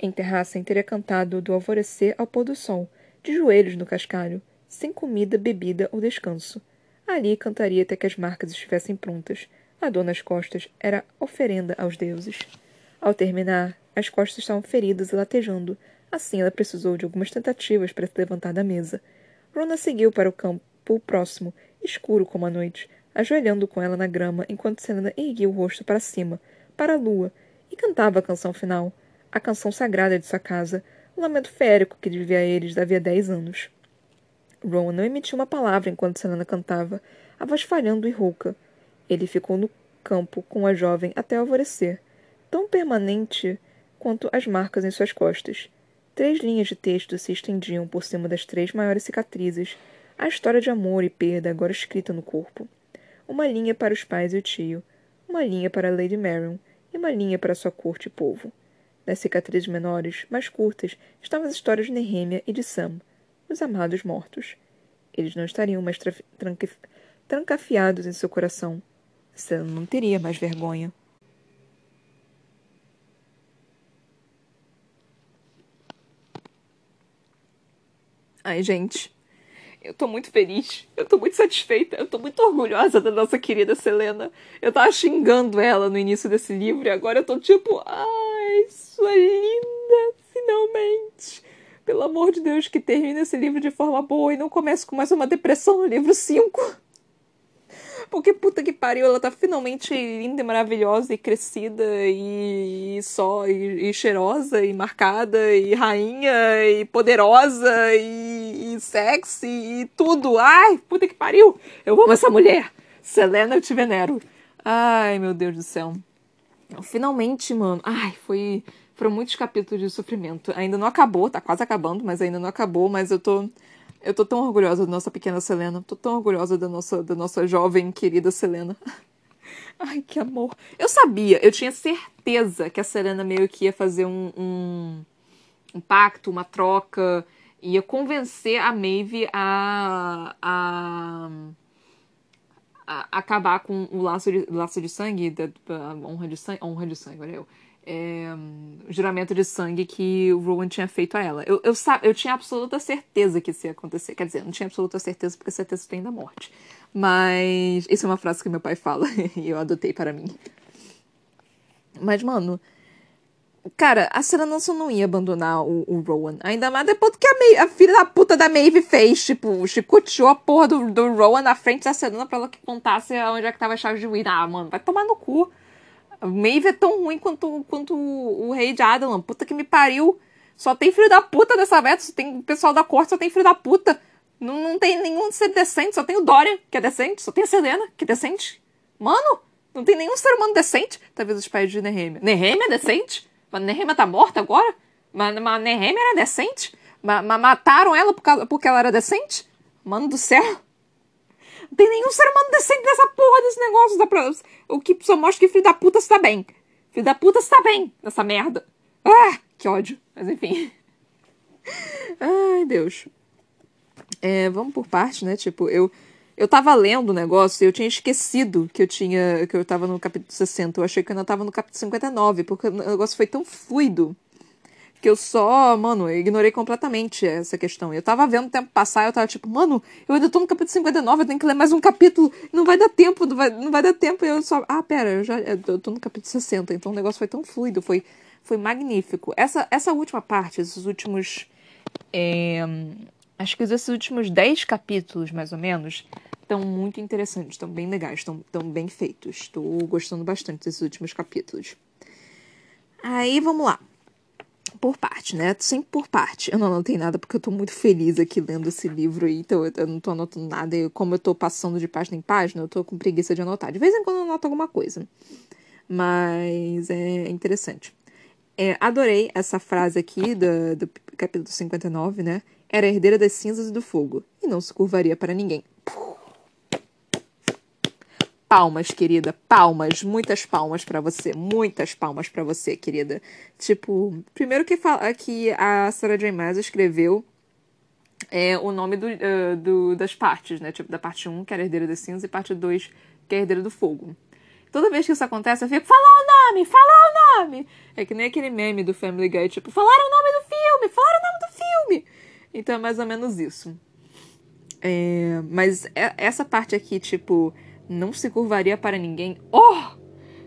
Em Terrassen teria cantado do alvorecer ao pôr do sol, de joelhos no cascalho, sem comida, bebida ou descanso. Ali cantaria até que as marcas estivessem prontas. A dor nas costas era oferenda aos deuses. Ao terminar, as costas estavam feridas e latejando. Assim ela precisou de algumas tentativas para se levantar da mesa. Rona seguiu para o campo próximo, escuro como a noite, ajoelhando com ela na grama enquanto Selena erguia o rosto para cima, para a lua, e cantava a canção final, a canção sagrada de sua casa, o lamento férico que devia a eles havia dez anos. Rowan não emitiu uma palavra enquanto Selena cantava, a voz falhando e rouca. Ele ficou no campo com a jovem até alvorecer, tão permanente quanto as marcas em suas costas. Três linhas de texto se estendiam por cima das três maiores cicatrizes, a história de amor e perda agora escrita no corpo uma linha para os pais e o tio, uma linha para Lady Marion e uma linha para sua corte e povo. Nas cicatrizes menores, mais curtas, estavam as histórias de Nehemia e de Sam, os amados mortos. Eles não estariam mais trancafiados em seu coração. Sam não teria mais vergonha. Ai, gente, eu tô muito feliz, eu tô muito satisfeita, eu tô muito orgulhosa da nossa querida Selena. Eu tava xingando ela no início desse livro e agora eu tô tipo, ai, sua linda, finalmente. Pelo amor de Deus, que termine esse livro de forma boa e não comece com mais uma depressão no livro 5. Porque puta que pariu, ela tá finalmente linda e maravilhosa e crescida e, e só e, e, cheirosa e marcada e rainha e poderosa e, e sexy e tudo. Ai, puta que pariu! Eu amo essa mulher! Selena, eu te venero. Ai, meu Deus do céu. Finalmente, mano. Ai, foi. Foram muitos capítulos de sofrimento. Ainda não acabou, tá quase acabando, mas ainda não acabou, mas eu tô eu tô tão orgulhosa da nossa pequena Selena. Tô tão orgulhosa da nossa, da nossa jovem querida Selena. Ai, que amor. Eu sabia, eu tinha certeza que a Selena meio que ia fazer um, um, um pacto, uma troca, ia convencer a Maeve a, a, a acabar com o laço de, laço de sangue, da, honra de sangue, honra de sangue, olha eu é, o juramento de sangue que o Rowan tinha feito a ela. Eu, eu, eu tinha absoluta certeza que isso ia acontecer. Quer dizer, não tinha absoluta certeza porque certeza tem da morte. Mas isso é uma frase que meu pai fala e eu adotei para mim. Mas, mano, cara, a Serena só não ia abandonar o, o, Rowan. Ainda mais depois que a, Maeve, a filha da puta da Maeve fez. Tipo, chicoteou a porra do, do Rowan na frente da Serena pra ela que contasse onde é que tava a chave de Win. Ah, mano, vai tomar no cu. Maeve é tão ruim quanto, quanto o rei de Adalan. Puta que me pariu. Só tem filho da puta dessa veta. Só tem pessoal da corte, só tem filho da puta. Não, não tem nenhum ser decente. Só tem o Dorian, que é decente. Só tem a Selena, que é decente. Mano, não tem nenhum ser humano decente. Talvez os pais de Nehemia. Nehemia é decente? Mas Nehemia tá morta agora? Mas, mas Nehemia era decente? Mas, mas mataram ela por causa, porque ela era decente? Mano do céu. Não tem nenhum ser humano decente nessa porra desse negócio. O que só mostra que filho da puta está bem. Filho da puta, está bem nessa merda. Ah, que ódio. Mas enfim. Ai, Deus. É, vamos por parte, né? Tipo, eu eu tava lendo o negócio e eu tinha esquecido que eu tinha que eu tava no capítulo 60. Eu achei que eu ainda tava no capítulo 59, porque o negócio foi tão fluido que eu só, mano, eu ignorei completamente essa questão. Eu tava vendo o tempo passar eu tava tipo, mano, eu ainda tô no capítulo 59, eu tenho que ler mais um capítulo, não vai dar tempo, não vai, não vai dar tempo. E eu só, ah, pera, eu já eu tô no capítulo 60, então o negócio foi tão fluido, foi, foi magnífico. Essa, essa última parte, esses últimos. É, acho que esses últimos 10 capítulos, mais ou menos, estão muito interessantes, estão bem legais, estão bem feitos. Estou gostando bastante desses últimos capítulos. Aí vamos lá por parte, né? Sempre por parte. Eu não anotei nada porque eu tô muito feliz aqui lendo esse livro aí, então eu não tô anotando nada. E como eu tô passando de página em página, eu tô com preguiça de anotar. De vez em quando eu anoto alguma coisa. Mas é interessante. É, adorei essa frase aqui do, do capítulo 59, né? Era herdeira das cinzas e do fogo, e não se curvaria para ninguém. Palmas, querida, palmas, muitas palmas para você, muitas palmas para você, querida. Tipo, primeiro que fala que a Sarah J. Maas escreveu é, o nome do, uh, do, das partes, né? Tipo, da parte 1, que era Herdeira das Cinzas, e parte 2, que é Herdeira do Fogo. Toda vez que isso acontece, eu fico, fala o nome, fala o nome! É que nem aquele meme do Family Guy, tipo, falaram o nome do filme, falaram o nome do filme! Então é mais ou menos isso. É, mas é, essa parte aqui, tipo, não se curvaria para ninguém. Oh!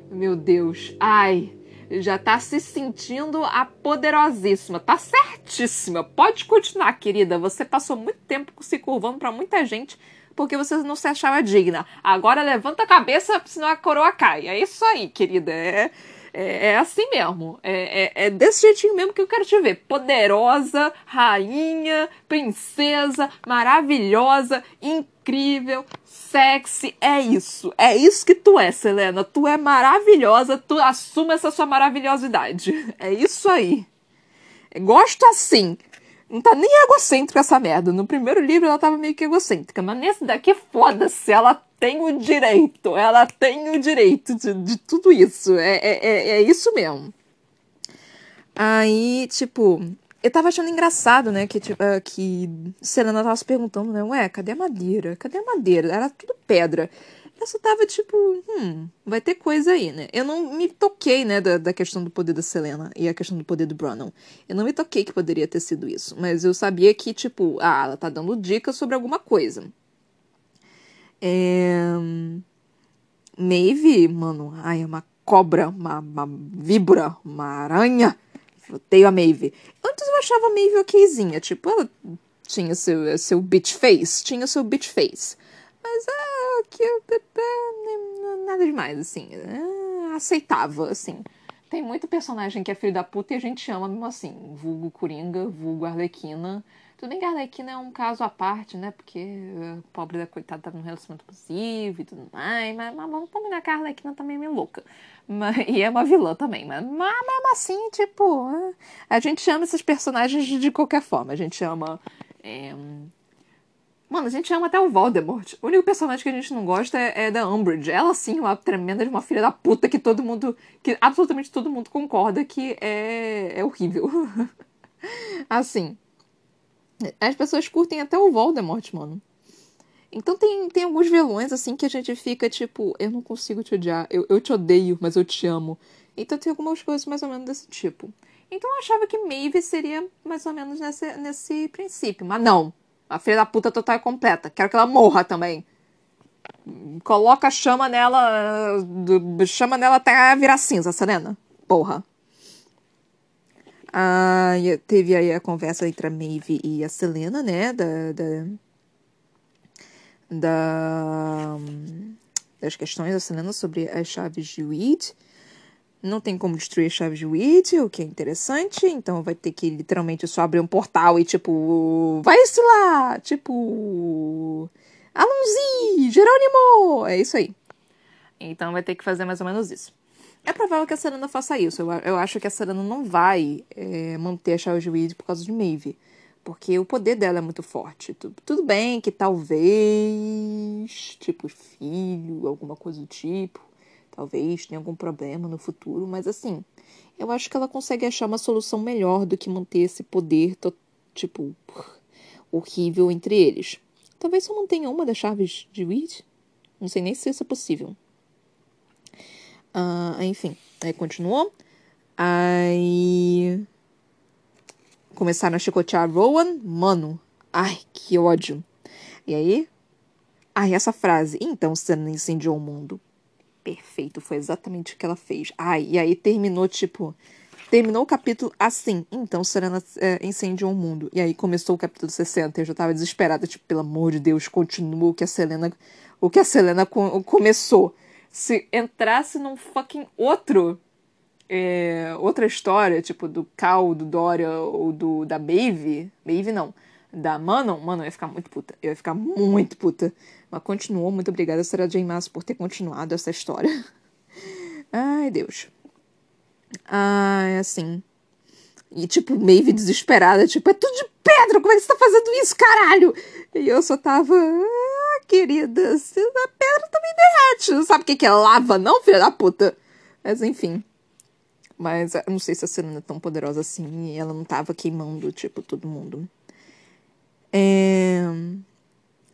Meu Deus. Ai, já tá se sentindo a poderosíssima. Tá certíssima. Pode continuar, querida. Você passou muito tempo se curvando para muita gente porque você não se achava digna. Agora levanta a cabeça, senão a coroa cai. É isso aí, querida. É, é, é assim mesmo. É, é, é, desse jeitinho mesmo que eu quero te ver. Poderosa, rainha, princesa, maravilhosa, incrível, sexy. É isso. É isso que tu é, Selena. Tu é maravilhosa. Tu assuma essa sua maravilhosidade. É isso aí. Gosto assim. Não tá nem egocêntrica essa merda. No primeiro livro ela tava meio que egocêntrica, mas nesse daqui, foda-se, ela tem o direito. Ela tem o direito de, de tudo isso. É, é, é, é isso mesmo. Aí, tipo, eu tava achando engraçado, né, que, tipo, uh, que Selena tava se perguntando, né, ué, cadê a madeira? Cadê a madeira? Era tudo pedra. Eu só tava tipo, hum, vai ter coisa aí, né? Eu não me toquei, né, da, da questão do poder da Selena e a questão do poder do Brannon. Eu não me toquei que poderia ter sido isso. Mas eu sabia que, tipo, ah, ela tá dando dicas sobre alguma coisa. É... Maeve, mano, ai, é uma cobra, uma, uma víbora, uma aranha. Odeio a Maeve. Antes eu achava a Maeve okzinha, tipo, ela tinha seu, seu bitch face, tinha seu bitch face. Mas ah, que nada demais, assim. É, aceitável, assim. Tem muito personagem que é filho da puta e a gente ama mesmo assim. Vulgo Coringa, vulgo Arlequina. Tudo bem que a Arlequina é um caso à parte, né? Porque a pobre da coitada tá num relacionamento abusivo e tudo mais. Mas, mas vamos combinar que a Arlequina também é meio louca. Mas, e é uma vilã também. Mas, mas mesmo assim, tipo... É, a gente chama esses personagens de, de qualquer forma. A gente chama... É, Mano, a gente ama até o Voldemort. O único personagem que a gente não gosta é, é da Umbridge. Ela, sim, uma tremenda de uma filha da puta que todo mundo. que absolutamente todo mundo concorda que é, é horrível. assim. As pessoas curtem até o Voldemort, mano. Então tem, tem alguns vilões, assim, que a gente fica tipo, eu não consigo te odiar, eu, eu te odeio, mas eu te amo. Então tem algumas coisas mais ou menos desse tipo. Então eu achava que Maeve seria mais ou menos nesse, nesse princípio, mas não. A filha da puta total e completa. Quero que ela morra também. Coloca chama nela. Chama nela até virar cinza, Serena. Porra. Ah, teve aí a conversa entre a Maeve e a Selena, né? Da. da, da das questões da Selena sobre as chaves de Weed. Não tem como destruir a chave de Weed, o que é interessante. Então vai ter que literalmente só abrir um portal e tipo. Vai-se lá! Tipo. Alonzi! Jerônimo! É isso aí. Então vai ter que fazer mais ou menos isso. É provável que a Serena faça isso. Eu, eu acho que a Serena não vai é, manter a chave de Weed por causa de Maeve. Porque o poder dela é muito forte. Tudo, tudo bem que talvez. Tipo, filho, alguma coisa do tipo Talvez tenha algum problema no futuro, mas assim, eu acho que ela consegue achar uma solução melhor do que manter esse poder, tipo, horrível entre eles. Talvez só mantenha uma das chaves de Weed. Não sei nem se isso é possível. Uh, enfim, aí continuou. Aí. Começaram a chicotear Rowan. Mano, ai, que ódio. E aí? Ai, essa frase. Então, Serena incendiou o mundo. Perfeito, foi exatamente o que ela fez. Ai, e aí terminou, tipo. Terminou o capítulo assim. Então, Serena é, incendiou o mundo. E aí começou o capítulo 60. Eu já tava desesperada, tipo, pelo amor de Deus, continua o que a Selena. O que a Selena co começou. Se entrasse num fucking outro. É, outra história, tipo, do Cal, do Dória ou do da Maeve. Maeve não. Da Manon, mano, eu ia ficar muito puta. Eu ia ficar muito puta. Mas continuou. Muito obrigada, Sarah J. Maas, por ter continuado essa história. Ai, Deus. Ai, assim. E, tipo, Maeve desesperada, tipo, é tudo de pedra, como é que você tá fazendo isso, caralho? E eu só tava. Ah, querida, a pedra também derrete. Não sabe o que é lava, não, filha da puta? Mas, enfim. Mas eu não sei se a Serena é tão poderosa assim e ela não tava queimando, tipo, todo mundo. É.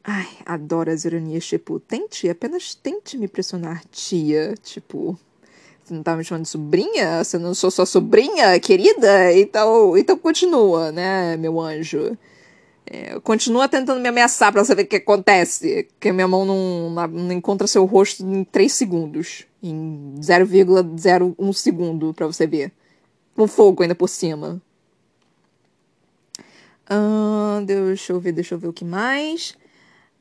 Ai, adoro as ironias, tipo, tente, apenas tente me pressionar, tia. Tipo, você não tá me chamando de sobrinha? Você não sou sua sobrinha, querida? Então, então continua, né, meu anjo? É, continua tentando me ameaçar pra saber o que acontece. Que minha mão não, não encontra seu rosto em 3 segundos. Em 0,01 segundo, pra você ver. Com fogo ainda por cima. Uh, deixa eu ver, deixa eu ver o que mais.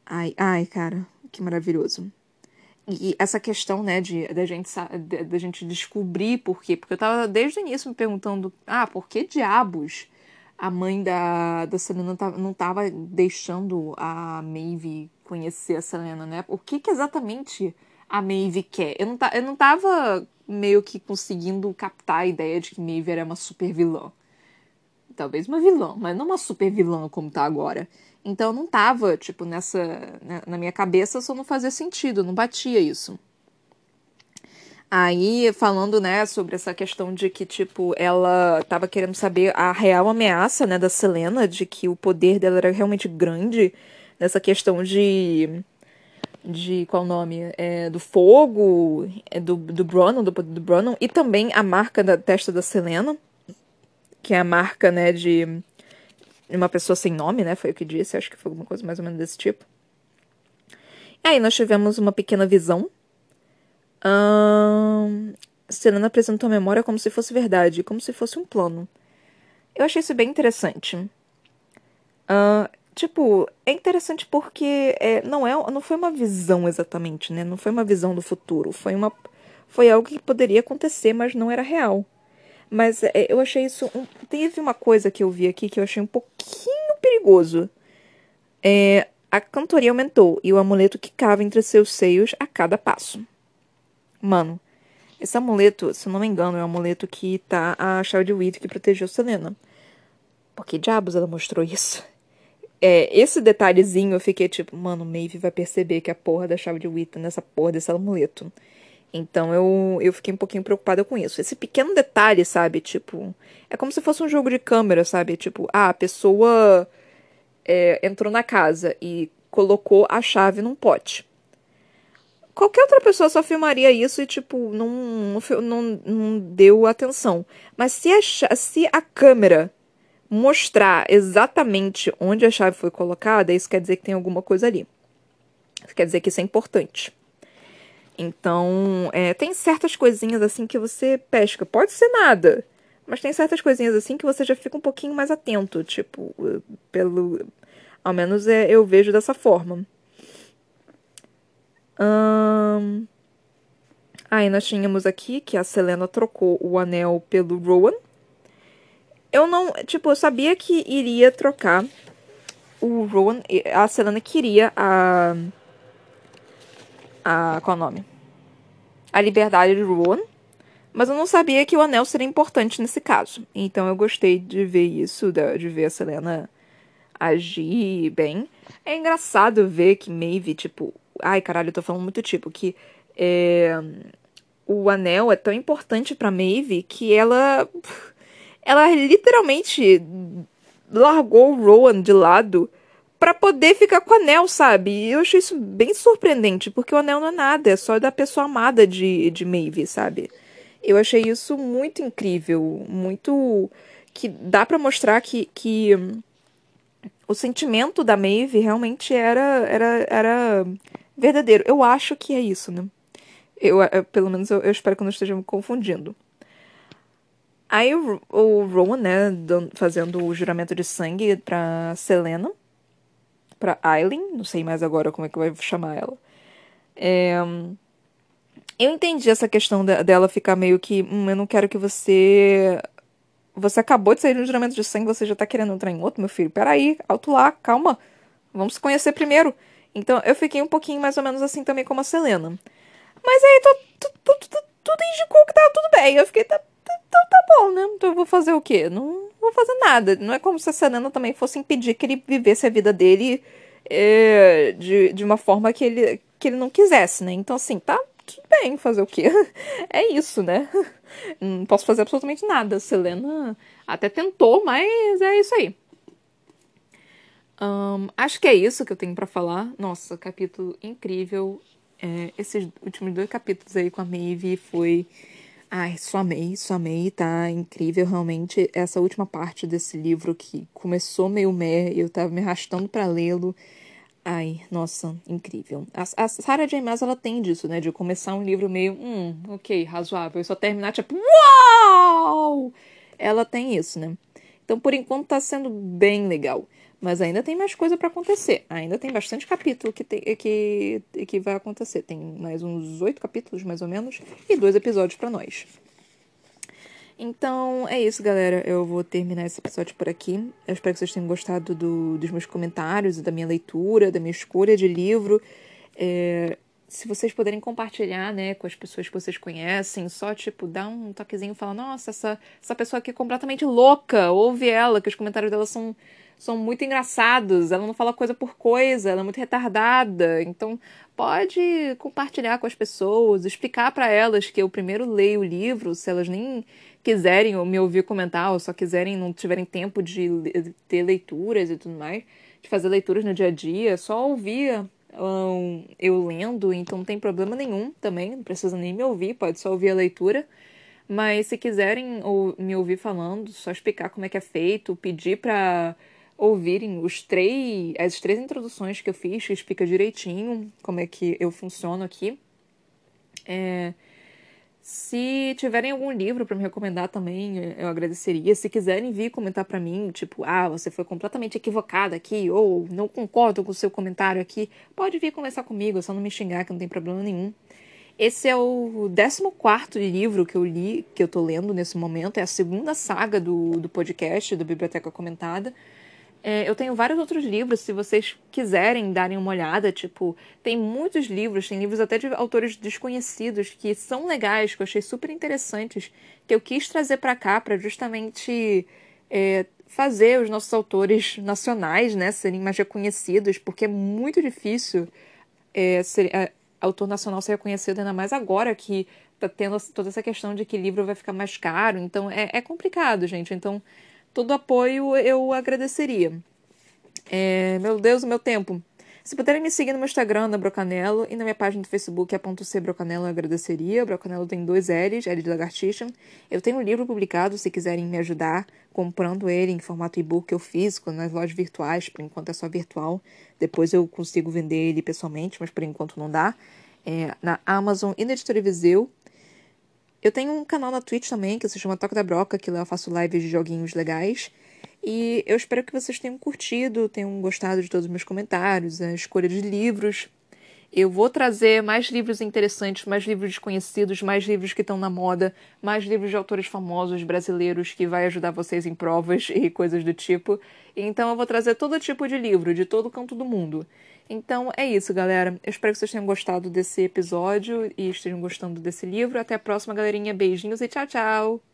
Ai, ai, cara, que maravilhoso. E essa questão, né, de da gente, da gente descobrir por quê. Porque eu tava desde o início me perguntando, ah, por que diabos a mãe da, da Selena não tava deixando a Maeve conhecer a Selena, né? O que que exatamente a Maeve quer? Eu não, tá, eu não tava meio que conseguindo captar a ideia de que Maeve era uma super vilã. Talvez uma vilã, mas não uma super vilã como tá agora. Então não tava, tipo, nessa. Né, na minha cabeça só não fazia sentido, não batia isso. Aí, falando, né, sobre essa questão de que, tipo, ela tava querendo saber a real ameaça, né, da Selena, de que o poder dela era realmente grande, nessa questão de. de qual nome? É, do fogo, é, do, do Bronon, do poder do Bronon, e também a marca da testa da Selena, que é a marca, né, de uma pessoa sem nome, né? Foi o que disse, acho que foi alguma coisa mais ou menos desse tipo. Aí nós tivemos uma pequena visão. Hum, Serena apresentou a memória como se fosse verdade, como se fosse um plano. Eu achei isso bem interessante. Uh, tipo, é interessante porque é, não, é, não foi uma visão exatamente, né? Não foi uma visão do futuro. Foi, uma, foi algo que poderia acontecer, mas não era real. Mas é, eu achei isso. Um, teve uma coisa que eu vi aqui que eu achei um pouquinho perigoso. É, a cantoria aumentou e o amuleto quicava entre seus seios a cada passo. Mano, esse amuleto, se eu não me engano, é o amuleto que tá a Wheat que protegeu Selena. Por que diabos ela mostrou isso? É, esse detalhezinho eu fiquei tipo, mano, Maeve vai perceber que a porra da chave de Wheat nessa porra desse amuleto. Então eu, eu fiquei um pouquinho preocupada com isso. Esse pequeno detalhe, sabe? Tipo, é como se fosse um jogo de câmera, sabe? Tipo, ah, a pessoa é, entrou na casa e colocou a chave num pote. Qualquer outra pessoa só filmaria isso e, tipo, não, não, não deu atenção. Mas se a, se a câmera mostrar exatamente onde a chave foi colocada, isso quer dizer que tem alguma coisa ali. Isso quer dizer que isso é importante. Então, é, tem certas coisinhas assim que você pesca. Pode ser nada, mas tem certas coisinhas assim que você já fica um pouquinho mais atento. Tipo, pelo. Ao menos é, eu vejo dessa forma. Hum... Aí nós tínhamos aqui que a Selena trocou o anel pelo Rowan. Eu não. Tipo, eu sabia que iria trocar o Rowan. A Selena queria a a qual é o nome? A liberdade de Rowan, mas eu não sabia que o anel seria importante nesse caso. Então eu gostei de ver isso, de ver a Selena agir bem. É engraçado ver que Maeve, tipo, ai caralho, eu tô falando muito tipo que é, o anel é tão importante para Maeve que ela ela literalmente largou o Rowan de lado para poder ficar com o anel, sabe? E eu achei isso bem surpreendente, porque o anel não é nada, é só da pessoa amada de, de Maeve, sabe? Eu achei isso muito incrível, muito. que dá para mostrar que, que o sentimento da Maeve realmente era, era, era verdadeiro. Eu acho que é isso, né? Eu, eu pelo menos eu, eu, espero que não esteja me confundindo. Aí o, o né, fazendo o juramento de sangue pra Selena, pra Aileen, não sei mais agora como é que vai chamar ela. É, eu entendi essa questão de, dela ficar meio que, hum, eu não quero que você. Você acabou de sair de um juramento de sangue, você já tá querendo entrar em outro, meu filho? Peraí, alto lá, calma. Vamos se conhecer primeiro. Então eu fiquei um pouquinho mais ou menos assim também como a Selena. Mas aí tudo indicou que tava tudo bem. Eu fiquei, tá, tá, tá, tá bom, né? Então eu vou fazer o quê? Não vou fazer nada. Não é como se a Selena também fosse impedir que ele vivesse a vida dele é, de, de uma forma que ele, que ele não quisesse, né? Então, assim, tá tudo bem, fazer o quê? É isso, né? Não posso fazer absolutamente nada. Selena até tentou, mas é isso aí. Um, acho que é isso que eu tenho para falar. Nossa, capítulo incrível. É, esses últimos dois capítulos aí com a Maeve foi. Ai, só amei, só amei, tá incrível realmente. Essa última parte desse livro que começou meio meh, eu tava me arrastando para lê-lo. Ai, nossa, incrível. A, a Sarah J. Maas, ela tem disso, né? De começar um livro meio, hum, ok, razoável. E só terminar tipo, uau! Ela tem isso, né? Então, por enquanto, tá sendo bem legal. Mas ainda tem mais coisa para acontecer. Ainda tem bastante capítulo que, tem, que, que vai acontecer. Tem mais uns oito capítulos, mais ou menos, e dois episódios para nós. Então é isso, galera. Eu vou terminar esse episódio por aqui. Eu espero que vocês tenham gostado do, dos meus comentários da minha leitura, da minha escolha de livro. É, se vocês puderem compartilhar, né, com as pessoas que vocês conhecem, só, tipo, dar um toquezinho e falar, nossa, essa, essa pessoa aqui é completamente louca, ouve ela, que os comentários dela são, são muito engraçados, ela não fala coisa por coisa, ela é muito retardada, então pode compartilhar com as pessoas, explicar para elas que eu primeiro leio o livro, se elas nem quiserem me ouvir comentar, ou só quiserem, não tiverem tempo de ter leituras e tudo mais, de fazer leituras no dia a dia, só ouvir um, eu lendo, então não tem problema nenhum também, não precisa nem me ouvir, pode só ouvir a leitura. Mas se quiserem ou, me ouvir falando, só explicar como é que é feito, pedir para ouvirem os três, as três introduções que eu fiz, que explica direitinho como é que eu funciono aqui. É, se tiverem algum livro para me recomendar também, eu agradeceria. Se quiserem vir comentar para mim, tipo, ah, você foi completamente equivocada aqui, ou não concordo com o seu comentário aqui, pode vir conversar comigo, é só não me xingar, que não tem problema nenhum. Esse é o 14 livro que eu li, que eu tô lendo nesse momento, é a segunda saga do, do podcast, do Biblioteca Comentada. É, eu tenho vários outros livros, se vocês quiserem darem uma olhada, tipo, tem muitos livros, tem livros até de autores desconhecidos que são legais, que eu achei super interessantes, que eu quis trazer para cá para justamente é, fazer os nossos autores nacionais, né, serem mais reconhecidos, porque é muito difícil é, ser, é, autor nacional ser reconhecido, ainda mais agora que tá tendo toda essa questão de que livro vai ficar mais caro, então é, é complicado, gente, então todo apoio eu agradeceria. É, meu Deus, o meu tempo. Se puderem me seguir no meu Instagram, na Brocanelo, e na minha página do Facebook, é .c Brocanelo, eu agradeceria. Brocanelo tem dois L's, L de lagartixa. Eu tenho um livro publicado, se quiserem me ajudar, comprando ele em formato e-book ou físico, nas lojas virtuais, por enquanto é só virtual. Depois eu consigo vender ele pessoalmente, mas por enquanto não dá. É, na Amazon e na Editora Viseu. Eu tenho um canal na Twitch também, que se chama Toca da Broca, que lá eu faço lives de joguinhos legais. E eu espero que vocês tenham curtido, tenham gostado de todos os meus comentários, a escolha de livros. Eu vou trazer mais livros interessantes, mais livros desconhecidos, mais livros que estão na moda, mais livros de autores famosos brasileiros que vai ajudar vocês em provas e coisas do tipo. Então eu vou trazer todo tipo de livro, de todo canto do mundo. Então é isso, galera. Eu espero que vocês tenham gostado desse episódio e estejam gostando desse livro. Até a próxima, galerinha. Beijinhos e tchau, tchau!